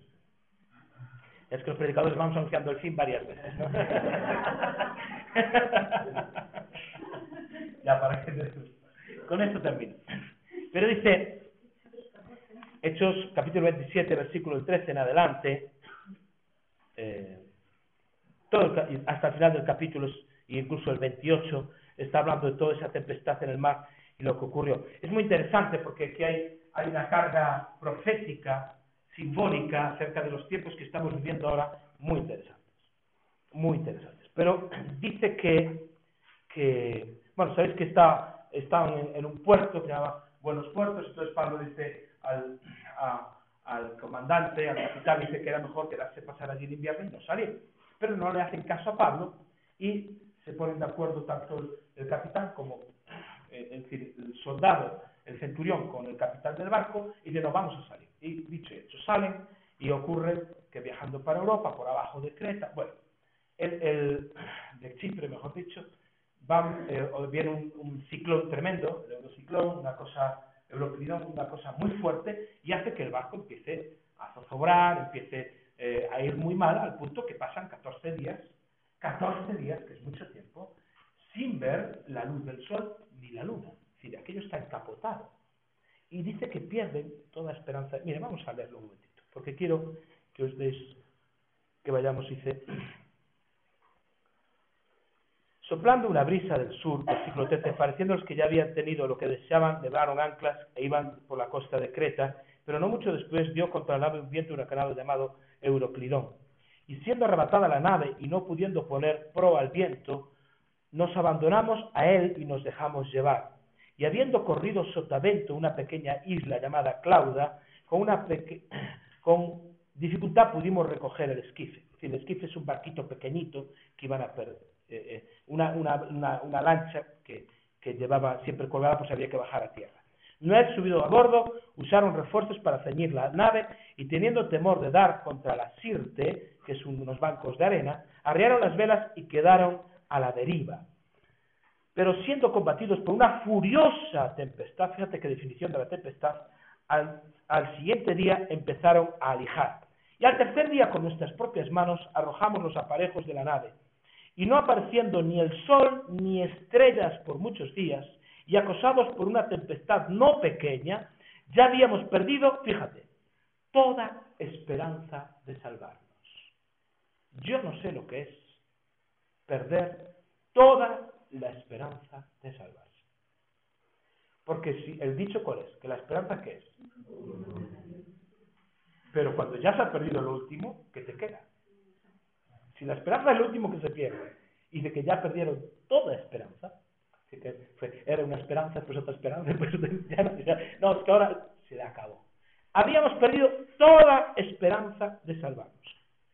Es que los predicadores vamos anunciando el fin varias veces, ¿no? [LAUGHS] ya para que Con esto termino. Pero dice, Hechos capítulo 27, versículo 13 en adelante, eh, todo hasta el final del capítulo e incluso el 28 está hablando de toda esa tempestad en el mar y lo que ocurrió. Es muy interesante porque aquí hay, hay una carga profética, simbólica, acerca de los tiempos que estamos viviendo ahora, muy interesantes. Muy interesantes. Pero [CLEARS THROAT] dice que, que bueno, sabéis que está, estaban en, un puerto que se llama Buenos Puertos, entonces Pablo dice al, al comandante, al capitán, dice que era mejor quedarse pasar allí el invierno y no salir. Pero no le hacen caso a Pablo y se ponen de acuerdo tanto el, capitán como eh, el soldado, el centurión con el capitán del barco y de no vamos a salir. Y dicho y hecho, salen y ocurre que viajando para Europa, por abajo de Creta, bueno, el, de Chipre, mejor dicho, van, eh, viene un, ciclón tremendo, el eurociclón, una cosa, Euroclidón, una cosa muy fuerte, y hace que el barco empiece a zozobrar, empiece eh, a ir muy mal, al punto que pasan 14 días 14 días, que es mucho tiempo, sin ver la luz del sol ni la luna. Es decir, aquello está encapotado. Y dice que pierden toda esperanza. Mire, vamos a leerlo un momentito, porque quiero que os deis, que vayamos, dice, soplando una brisa del sur, versículo 13, pareciendo los que ya habían tenido lo que deseaban, levaron anclas e iban por la costa de Creta, pero no mucho después dio contra la nave un viento huracanado llamado Euroclidón y siendo arrebatada la nave y no pudiendo poner pro al viento, nos abandonamos a él y nos dejamos llevar. Y habiendo corrido sotavento una pequeña isla llamada Clauda, con, una [CLEARS THROAT] con dificultad pudimos recoger el esquife. el esquife es un barquito pequeñito que iban a perder, eh, eh, una, lancha que, que llevaba siempre colgada, pues había que bajar a tierra. No he subido a bordo, usaron refuerzos para ceñir la nave y teniendo temor de dar contra la Sirte, que es unos bancos de arena, arriaron las velas y quedaron a la deriva. Pero siendo combatidos por una furiosa tempestad, fíjate qué definición de la tempestad, al, al siguiente día empezaron a alijar. Y al tercer día con nuestras propias manos arrojamos los aparejos de la nave. Y no apareciendo ni el sol ni estrellas por muchos días, y acosados por una tempestad no pequeña, ya habíamos perdido, fíjate, toda esperanza de salvarnos. Yo no sé lo que es perder toda la esperanza de salvarse. Porque si el dicho cuál es, que la esperanza qué es. Pero cuando ya se ha perdido lo último, ¿qué te queda? Si la esperanza es lo último que se pierde y de que ya perdieron toda esperanza, era una esperanza, pues otra esperanza, [LAUGHS] pues ya no, no, es que ahora se le acabó. Habíamos perdido toda esperanza de salvarnos.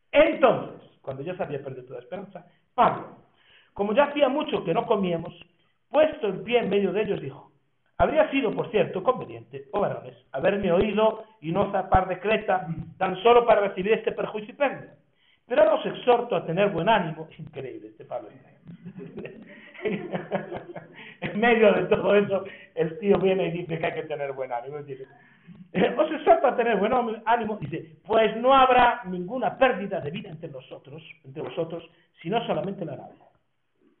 Entonces, cuando ya se había perdido toda esperanza, Pablo, como ya hacía mucho que no comíamos, puesto en pie en medio de ellos, dijo, habría sido, por cierto, conveniente, oh varones, haberme oído y no zapar de Creta, tan solo para recibir este perjuicio y pérdida. Pero os exhorto a tener buen ánimo. Increíble este Pablo. [LAUGHS] en medio de todo eso, el tío viene y dice que hay que tener buen ánimo. Dice, os exhorto a tener buen ánimo. Dice, pues no habrá ninguna pérdida de vida entre nosotros, entre vosotros, sino solamente la nave.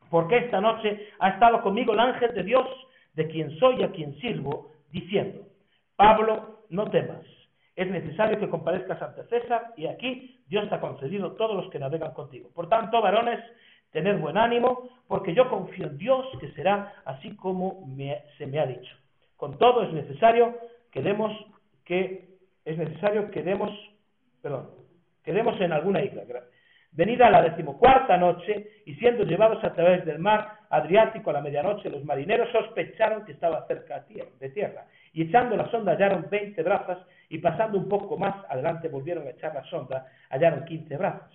Porque esta noche ha estado conmigo el ángel de Dios, de quien soy y a quien sirvo, diciendo, Pablo, no temas es necesario que comparezcas ante César y aquí Dios te ha concedido todos los que navegan contigo. Por tanto, varones, tened buen ánimo, porque yo confío en Dios que será así como se me ha dicho. Con todo es necesario que demos, que es necesario que demos, perdón, que demos en alguna isla. Venida la decimocuarta noche y siendo llevados a través del mar Adriático a la medianoche, los marineros sospecharon que estaba cerca de tierra y echando la sonda hallaron veinte brazas y pasando un poco más adelante volvieron a echar la sonda, hallaron quince brazas.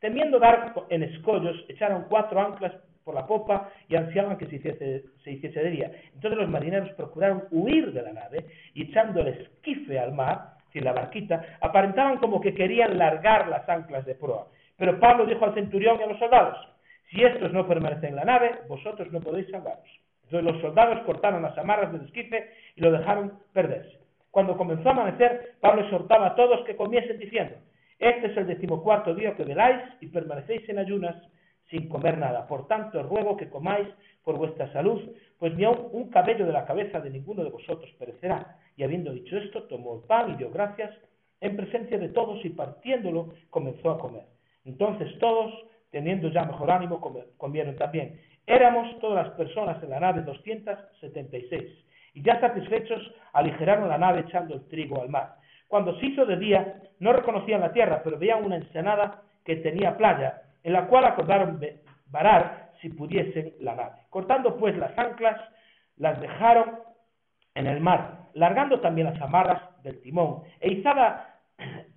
Temiendo dar en escollos, echaron cuatro anclas por la popa y ansiaban que se hiciese, se hiciese de día. Entonces los marineros procuraron huir de la nave y echando el esquife al mar, sin la barquita, aparentaban como que querían largar las anclas de proa. Pero Pablo dijo al centurión y a los soldados, si estos no permanecen en la nave, vosotros no podéis salvaros. Entonces los soldados cortaron las amarras del esquife y lo dejaron perderse. Cuando comenzó a amanecer, Pablo exhortaba a todos que comiesen diciendo, este es el decimocuarto día que veláis y permanecéis en ayunas sin comer nada. Por tanto, ruego que comáis por vuestra salud, pues ni aun un cabello de la cabeza de ninguno de vosotros perecerá. Y habiendo dicho esto, tomó el pan y dio gracias en presencia de todos y partiéndolo comenzó a comer. Entonces todos, teniendo ya mejor ánimo, comieron también. Éramos todas las personas en la nave 276, y ya satisfechos aligeraron la nave echando el trigo al mar. Cuando se hizo de día, no reconocían la tierra, pero veían una ensenada que tenía playa, en la cual acordaron varar si pudiesen la nave. Cortando pues las anclas, las dejaron en el mar, largando también las amarras del timón, e izada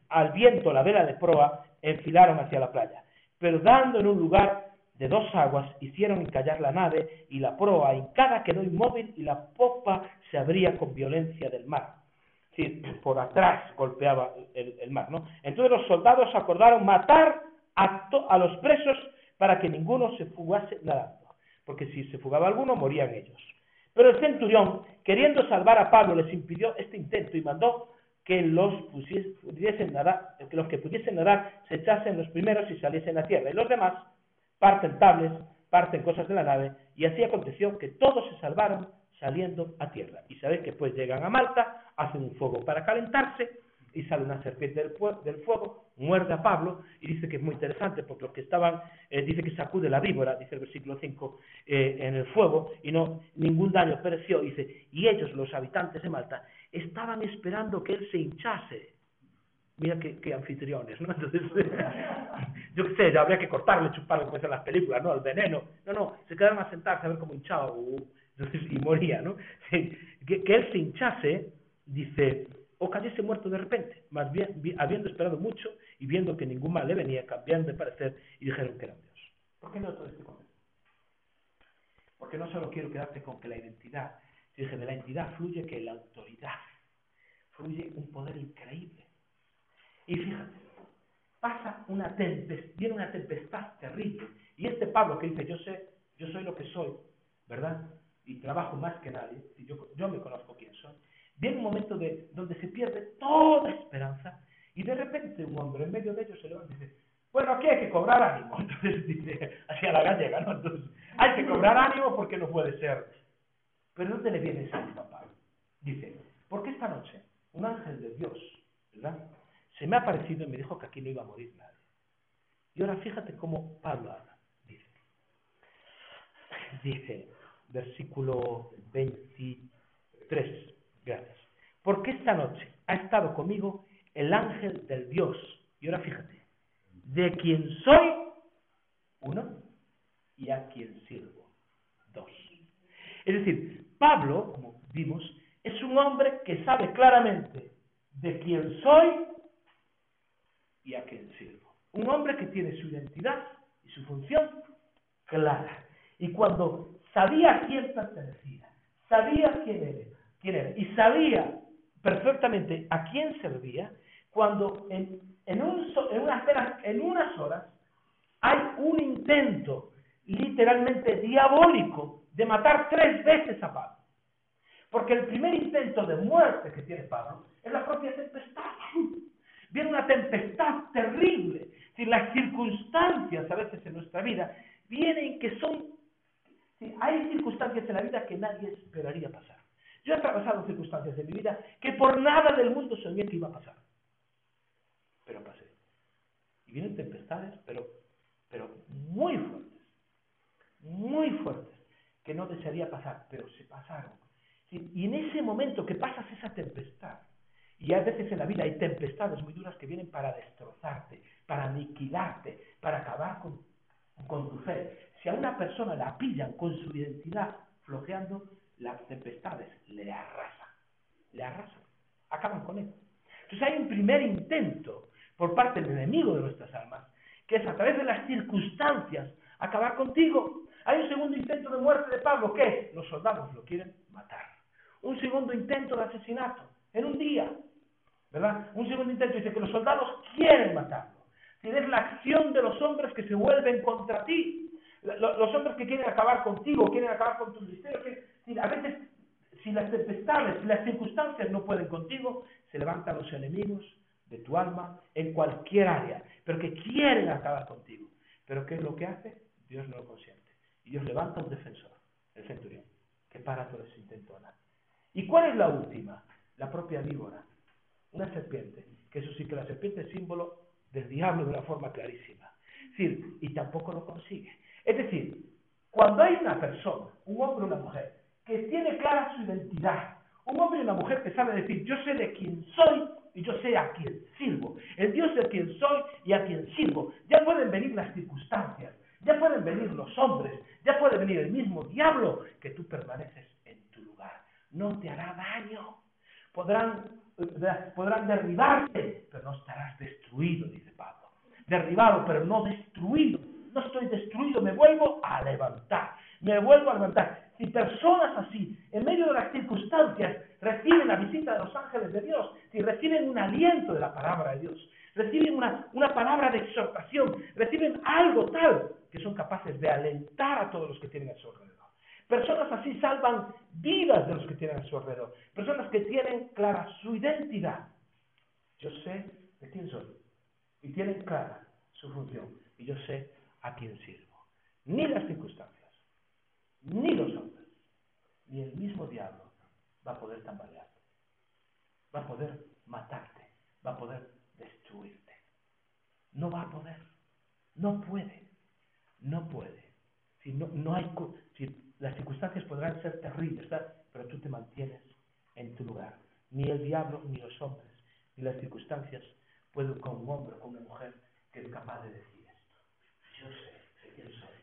al viento la vela de proa, enfilaron hacia la playa. Pero dando en un lugar de dos aguas, hicieron encallar la nave y la proa cada quedó inmóvil y la popa se abría con violencia del mar. Sí, por atrás golpeaba el, mar, ¿no? Entonces los soldados acordaron matar a, a los presos para que ninguno se fugase nadando, porque si se fugaba alguno morían ellos. Pero el centurión, queriendo salvar a Pablo, les impidió este intento y mandó que los, pudiesen nadar, que los que pudiesen nadar se echasen los primeros y saliesen a tierra, y los demás parten tables, parten cosas de la nave, y así aconteció que todos se salvaron saliendo a tierra. Y sabéis que pues llegan a Malta, hacen un fuego para calentarse, y sale una serpiente del, fuego, muerde a Pablo, y dice que es muy interesante, porque los que estaban, eh, dice que sacude la víbora, dice el versículo 5, eh, en el fuego, y no ningún daño pereció, dice, y ellos, los habitantes de Malta, estaban esperando que él se hinchase. Mira qué, anfitriones, ¿no? Entonces, [LAUGHS] yo qué sé, habría que cortarle, chuparle como en las películas, ¿no? El veneno. No, no, se quedaron a sentarse a ver cómo hinchaba y moría, ¿no? [LAUGHS] Que, que él se hinchase, dice, o cayese muerto de repente, más bien habiendo esperado mucho y viendo que ningún mal le venía, cambiaron de parecer y dijeron que era Dios. ¿Por qué no todo este concepto? Porque no solo quiero quedarte con que la identidad, dije, de la identidad fluye que la autoridad, fluye un poder increíble. Y fíjate, pasa una tempestad, viene una tempestad terrible. Y este Pablo que dice, yo sé, yo soy lo que soy, ¿verdad? Y trabajo más que nadie, yo, yo me conozco quién soy Viene un momento de, donde se pierde toda esperanza y de repente un hombre en medio de ellos se levanta y dice, bueno, aquí hay que cobrar ánimo. [LAUGHS] Entonces dice, hacia la gallega, ¿no? Entonces, hay que cobrar ánimo porque no puede ser. Pero ¿dónde le viene ese ánimo a Dice, porque esta noche un ángel de Dios, ¿verdad? Se me ha aparecido y me dijo que aquí no iba a morir nadie. Y ahora fíjate cómo Pablo habla. Dice, dice, versículo 23. Gracias. Porque esta noche ha estado conmigo el ángel del Dios. Y ahora fíjate, de quien soy, uno, y a quien sirvo, dos. Es decir, Pablo, como vimos, es un hombre que sabe claramente de quién soy y a quién sirvo. Un hombre que tiene su identidad y su función clara. Y cuando sabía a quién pertenecía, sabía quién era, y sabía perfectamente a quién servía cuando en, en unas horas hay un intento literalmente diabólico de matar tres veces a Pablo. Porque el primer intento de muerte que tiene Pablo es la propia tempestad. Viene una tempestad terrible. Si las circunstancias a veces en nuestra vida vienen que son... hay circunstancias en la vida que nadie esperaría pasar. Yo he atravesado circunstancias de mi vida que por nada del mundo soñé que iba a pasar. Pero pasé. Y vienen tempestades, pero, pero muy fuertes. Muy fuertes. Que no desearía pasar, pero se pasaron. Y en ese momento que pasas esa tempestad, y a veces en la vida hay tempestades muy duras que vienen para destrozarte, para aniquilarte, para acabar con, con tu fe. Si a una persona la pillan con su identidad flojeando, las tempestades le arrasan, le arrasan, acaban con él. Entonces hay un primer intento por parte del enemigo de nuestras almas, que es a través de las circunstancias acabar contigo. Hay un segundo intento de muerte de Pablo, que los soldados lo quieren matar. Un segundo intento de asesinato, en un día, ¿verdad? Un segundo intento dice que los soldados quieren matarlo. Tienes la acción de los hombres que se vuelven contra ti. Los hombres que quieren acabar contigo, quieren acabar con tu ministerio, a veces, si las tempestades, si las circunstancias no pueden contigo, se levantan los enemigos de tu alma en cualquier área, pero que quieren acabar contigo. Pero ¿qué es lo que hace? Dios no lo consiente. Y Dios levanta un defensor, el centurión, que para todo ese intento ¿Y cuál es la última? La propia víbora, una serpiente, que eso sí que la serpiente es símbolo del diablo de una forma clarísima. Es decir, y tampoco tampoco lo consigue. Es decir, cuando hay una persona, un hombre o una mujer, que tiene clara su identidad, un hombre y una mujer que sabe decir, yo sé de quién soy y yo sé a quién sirvo, el Dios de quien soy y a quien sirvo, ya pueden venir las circunstancias, ya pueden venir los hombres, ya puede venir el mismo diablo, que tú permaneces en tu lugar. No te hará daño. Podrán, eh, podrán derribarte, pero no estarás destruido, dice Pablo. Derribado, pero no destruido. No estoy destruido, me vuelvo a levantar. Me vuelvo a levantar. Si personas así, en medio de las circunstancias, reciben la visita de los ángeles de Dios, si reciben un aliento de la palabra de Dios, reciben una, una palabra de exhortación, reciben algo tal que son capaces de alentar a todos los que tienen a su alrededor. Personas así salvan vidas de los que tienen a su alrededor. Personas que tienen clara su identidad. Yo sé de quién soy. Y tienen clara su función. Y yo sé a quién sirvo. Ni las circunstancias, ni los hombres, ni el mismo diablo va a poder tambalearte. Va a poder matarte. Va a poder No va a poder. No puede. No puede. Si no, no hay, si las circunstancias podrán ser terribles, pero tú te mantienes en tu lugar. Ni el diablo, ni los hombres, ni las circunstancias pueden con un hombre o con una mujer que es capaz de decir esto. Yo sé, sé quién soy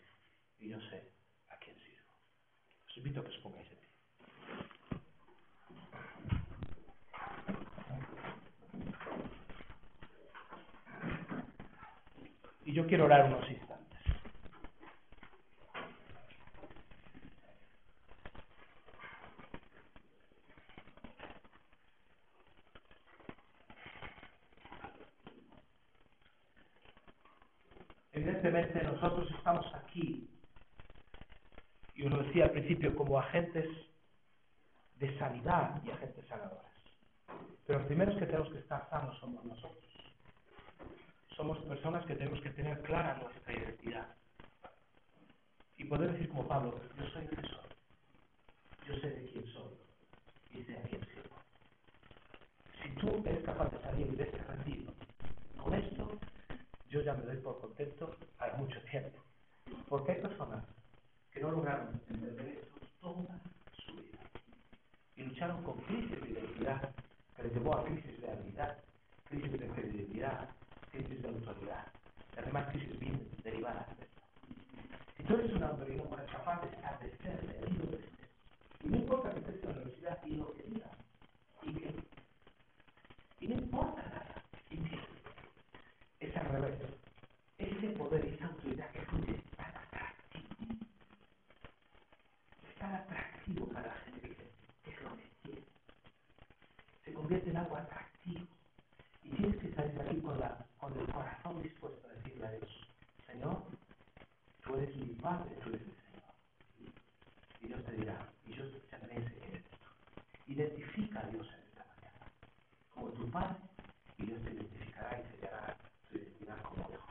y yo sé a quién sirvo. Os invito a que os pongáis en pie. Yo quiero orar unos instantes. Evidentemente nosotros estamos aquí, y os lo decía al principio, como agentes de sanidad y agentes sanadores. Pero los primeros que tenemos que estar sanos somos nosotros. Somos personas que tenemos que tener clara nuestra identidad. Y poder decir como Pablo, yo soy que soy. Yo sé de quién soy y sé a quién sirvo. Si tú eres capaz de salir de este retiro con esto, yo ya me doy por contento a mucho tiempo. Porque hay personas que no lograron entender esto toda su vida. Y lucharon con crisis de identidad que les llevó a crisis de habilidad, crisis de credibilidad, crisis de autoridad. Las demás crisis vienen derivadas de esto. Si tú eres una mujer capaz de establecer el libro de este, y no importa que estés en la universidad y lo que digas, y que, y no importa nada, y que es al revés. Ese poder y esa autoridad que fluye es tan atractivo. Es tan atractivo para la gente que es lo que quiere. Se convierte en algo atractivo. Y tienes que salir de aquí con, la, con el corazón dispuesto a decirle a Dios, Señor, tú eres mi Padre, tú eres mi Señor. Y Dios te dirá, y yo te enseñaré esto. Identifica a Dios en esta mañana como tu Padre, y Dios te identificará y sellará tu identidad como hijo.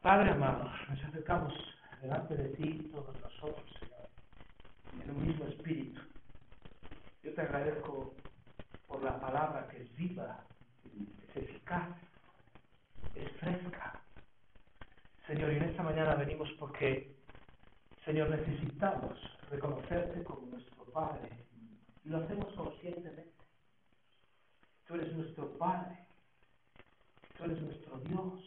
Padre amado, nos acercamos delante de ti, todos nosotros, Señor, en un mismo espíritu. Yo te agradezco la palabra que es viva, es eficaz, es fresca. Señor, y en esta mañana venimos porque, Señor, necesitamos reconocerte como nuestro Padre. Y lo hacemos conscientemente. Tú eres nuestro Padre. Tú eres nuestro Dios.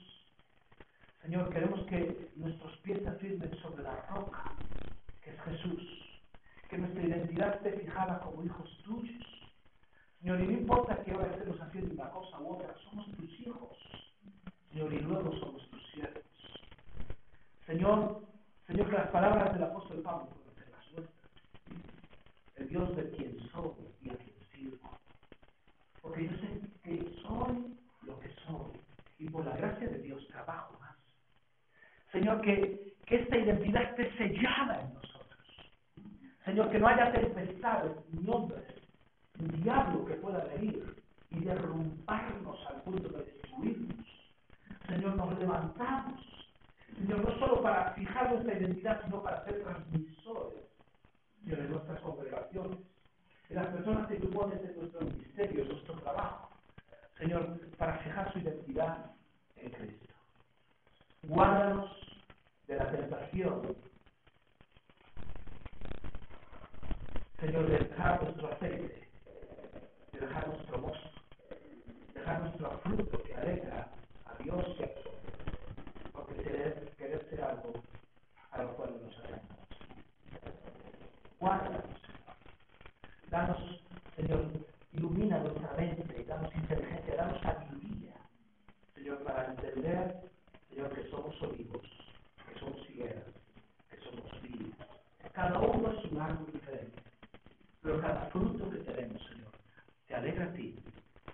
Señor, queremos que nuestros pies se firmen sobre la roca, que es Jesús. Que nuestra identidad esté fijada como hijos tuyos. Señor, y no importa que ahora estemos haciendo una cosa u otra, somos tus hijos. Señor, y luego somos tus siervos. Señor, Señor, que las palabras del apóstol Pablo puedan ser las nuestras. El Dios de quien soy y a quien sirvo. Porque yo sé que soy lo que soy. Y por la gracia de Dios trabajo más. Señor, que, que esta identidad esté sellada en nosotros. Señor, que no haya tempestades, ni hombres, diablo que pueda venir y derrumbarnos al punto de destruirnos. Señor, nos levantamos. Señor, no solo para fijar nuestra identidad, sino para ser transmisores Señor, en nuestras congregaciones, en las personas que tú pones en nuestro ministerio, en nuestro trabajo. Señor, para fijar su identidad en Cristo. Guárdanos de la tentación. Señor, de dejar nuestro aceite, de dejar nuestro mosto, dejar nuestro fruto que alegra a Dios y a porque querer, querer ser algo a lo cual nos hacemos. Guárdanos. Danos, Señor, ilumina nuestra mente, danos inteligencia, danos sabiduría, Señor, para entender, Señor, que somos olivos, que somos higueras, que somos vidas. Cada uno es un árbol diferente, pero cada fruto que tenemos, se alegra a ti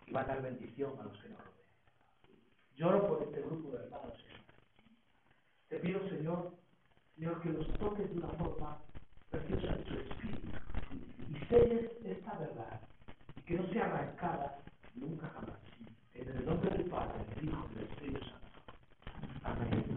y va a dar bendición a los que nos rodean. Lloro por este grupo de hermanos, Señor. Te pido, Señor, Señor, que los toques de una forma preciosa de tu espíritu y selles esta verdad y que no sea arrancada nunca jamás. En el nombre del Padre, del Hijo y del Espíritu Santo. Amén.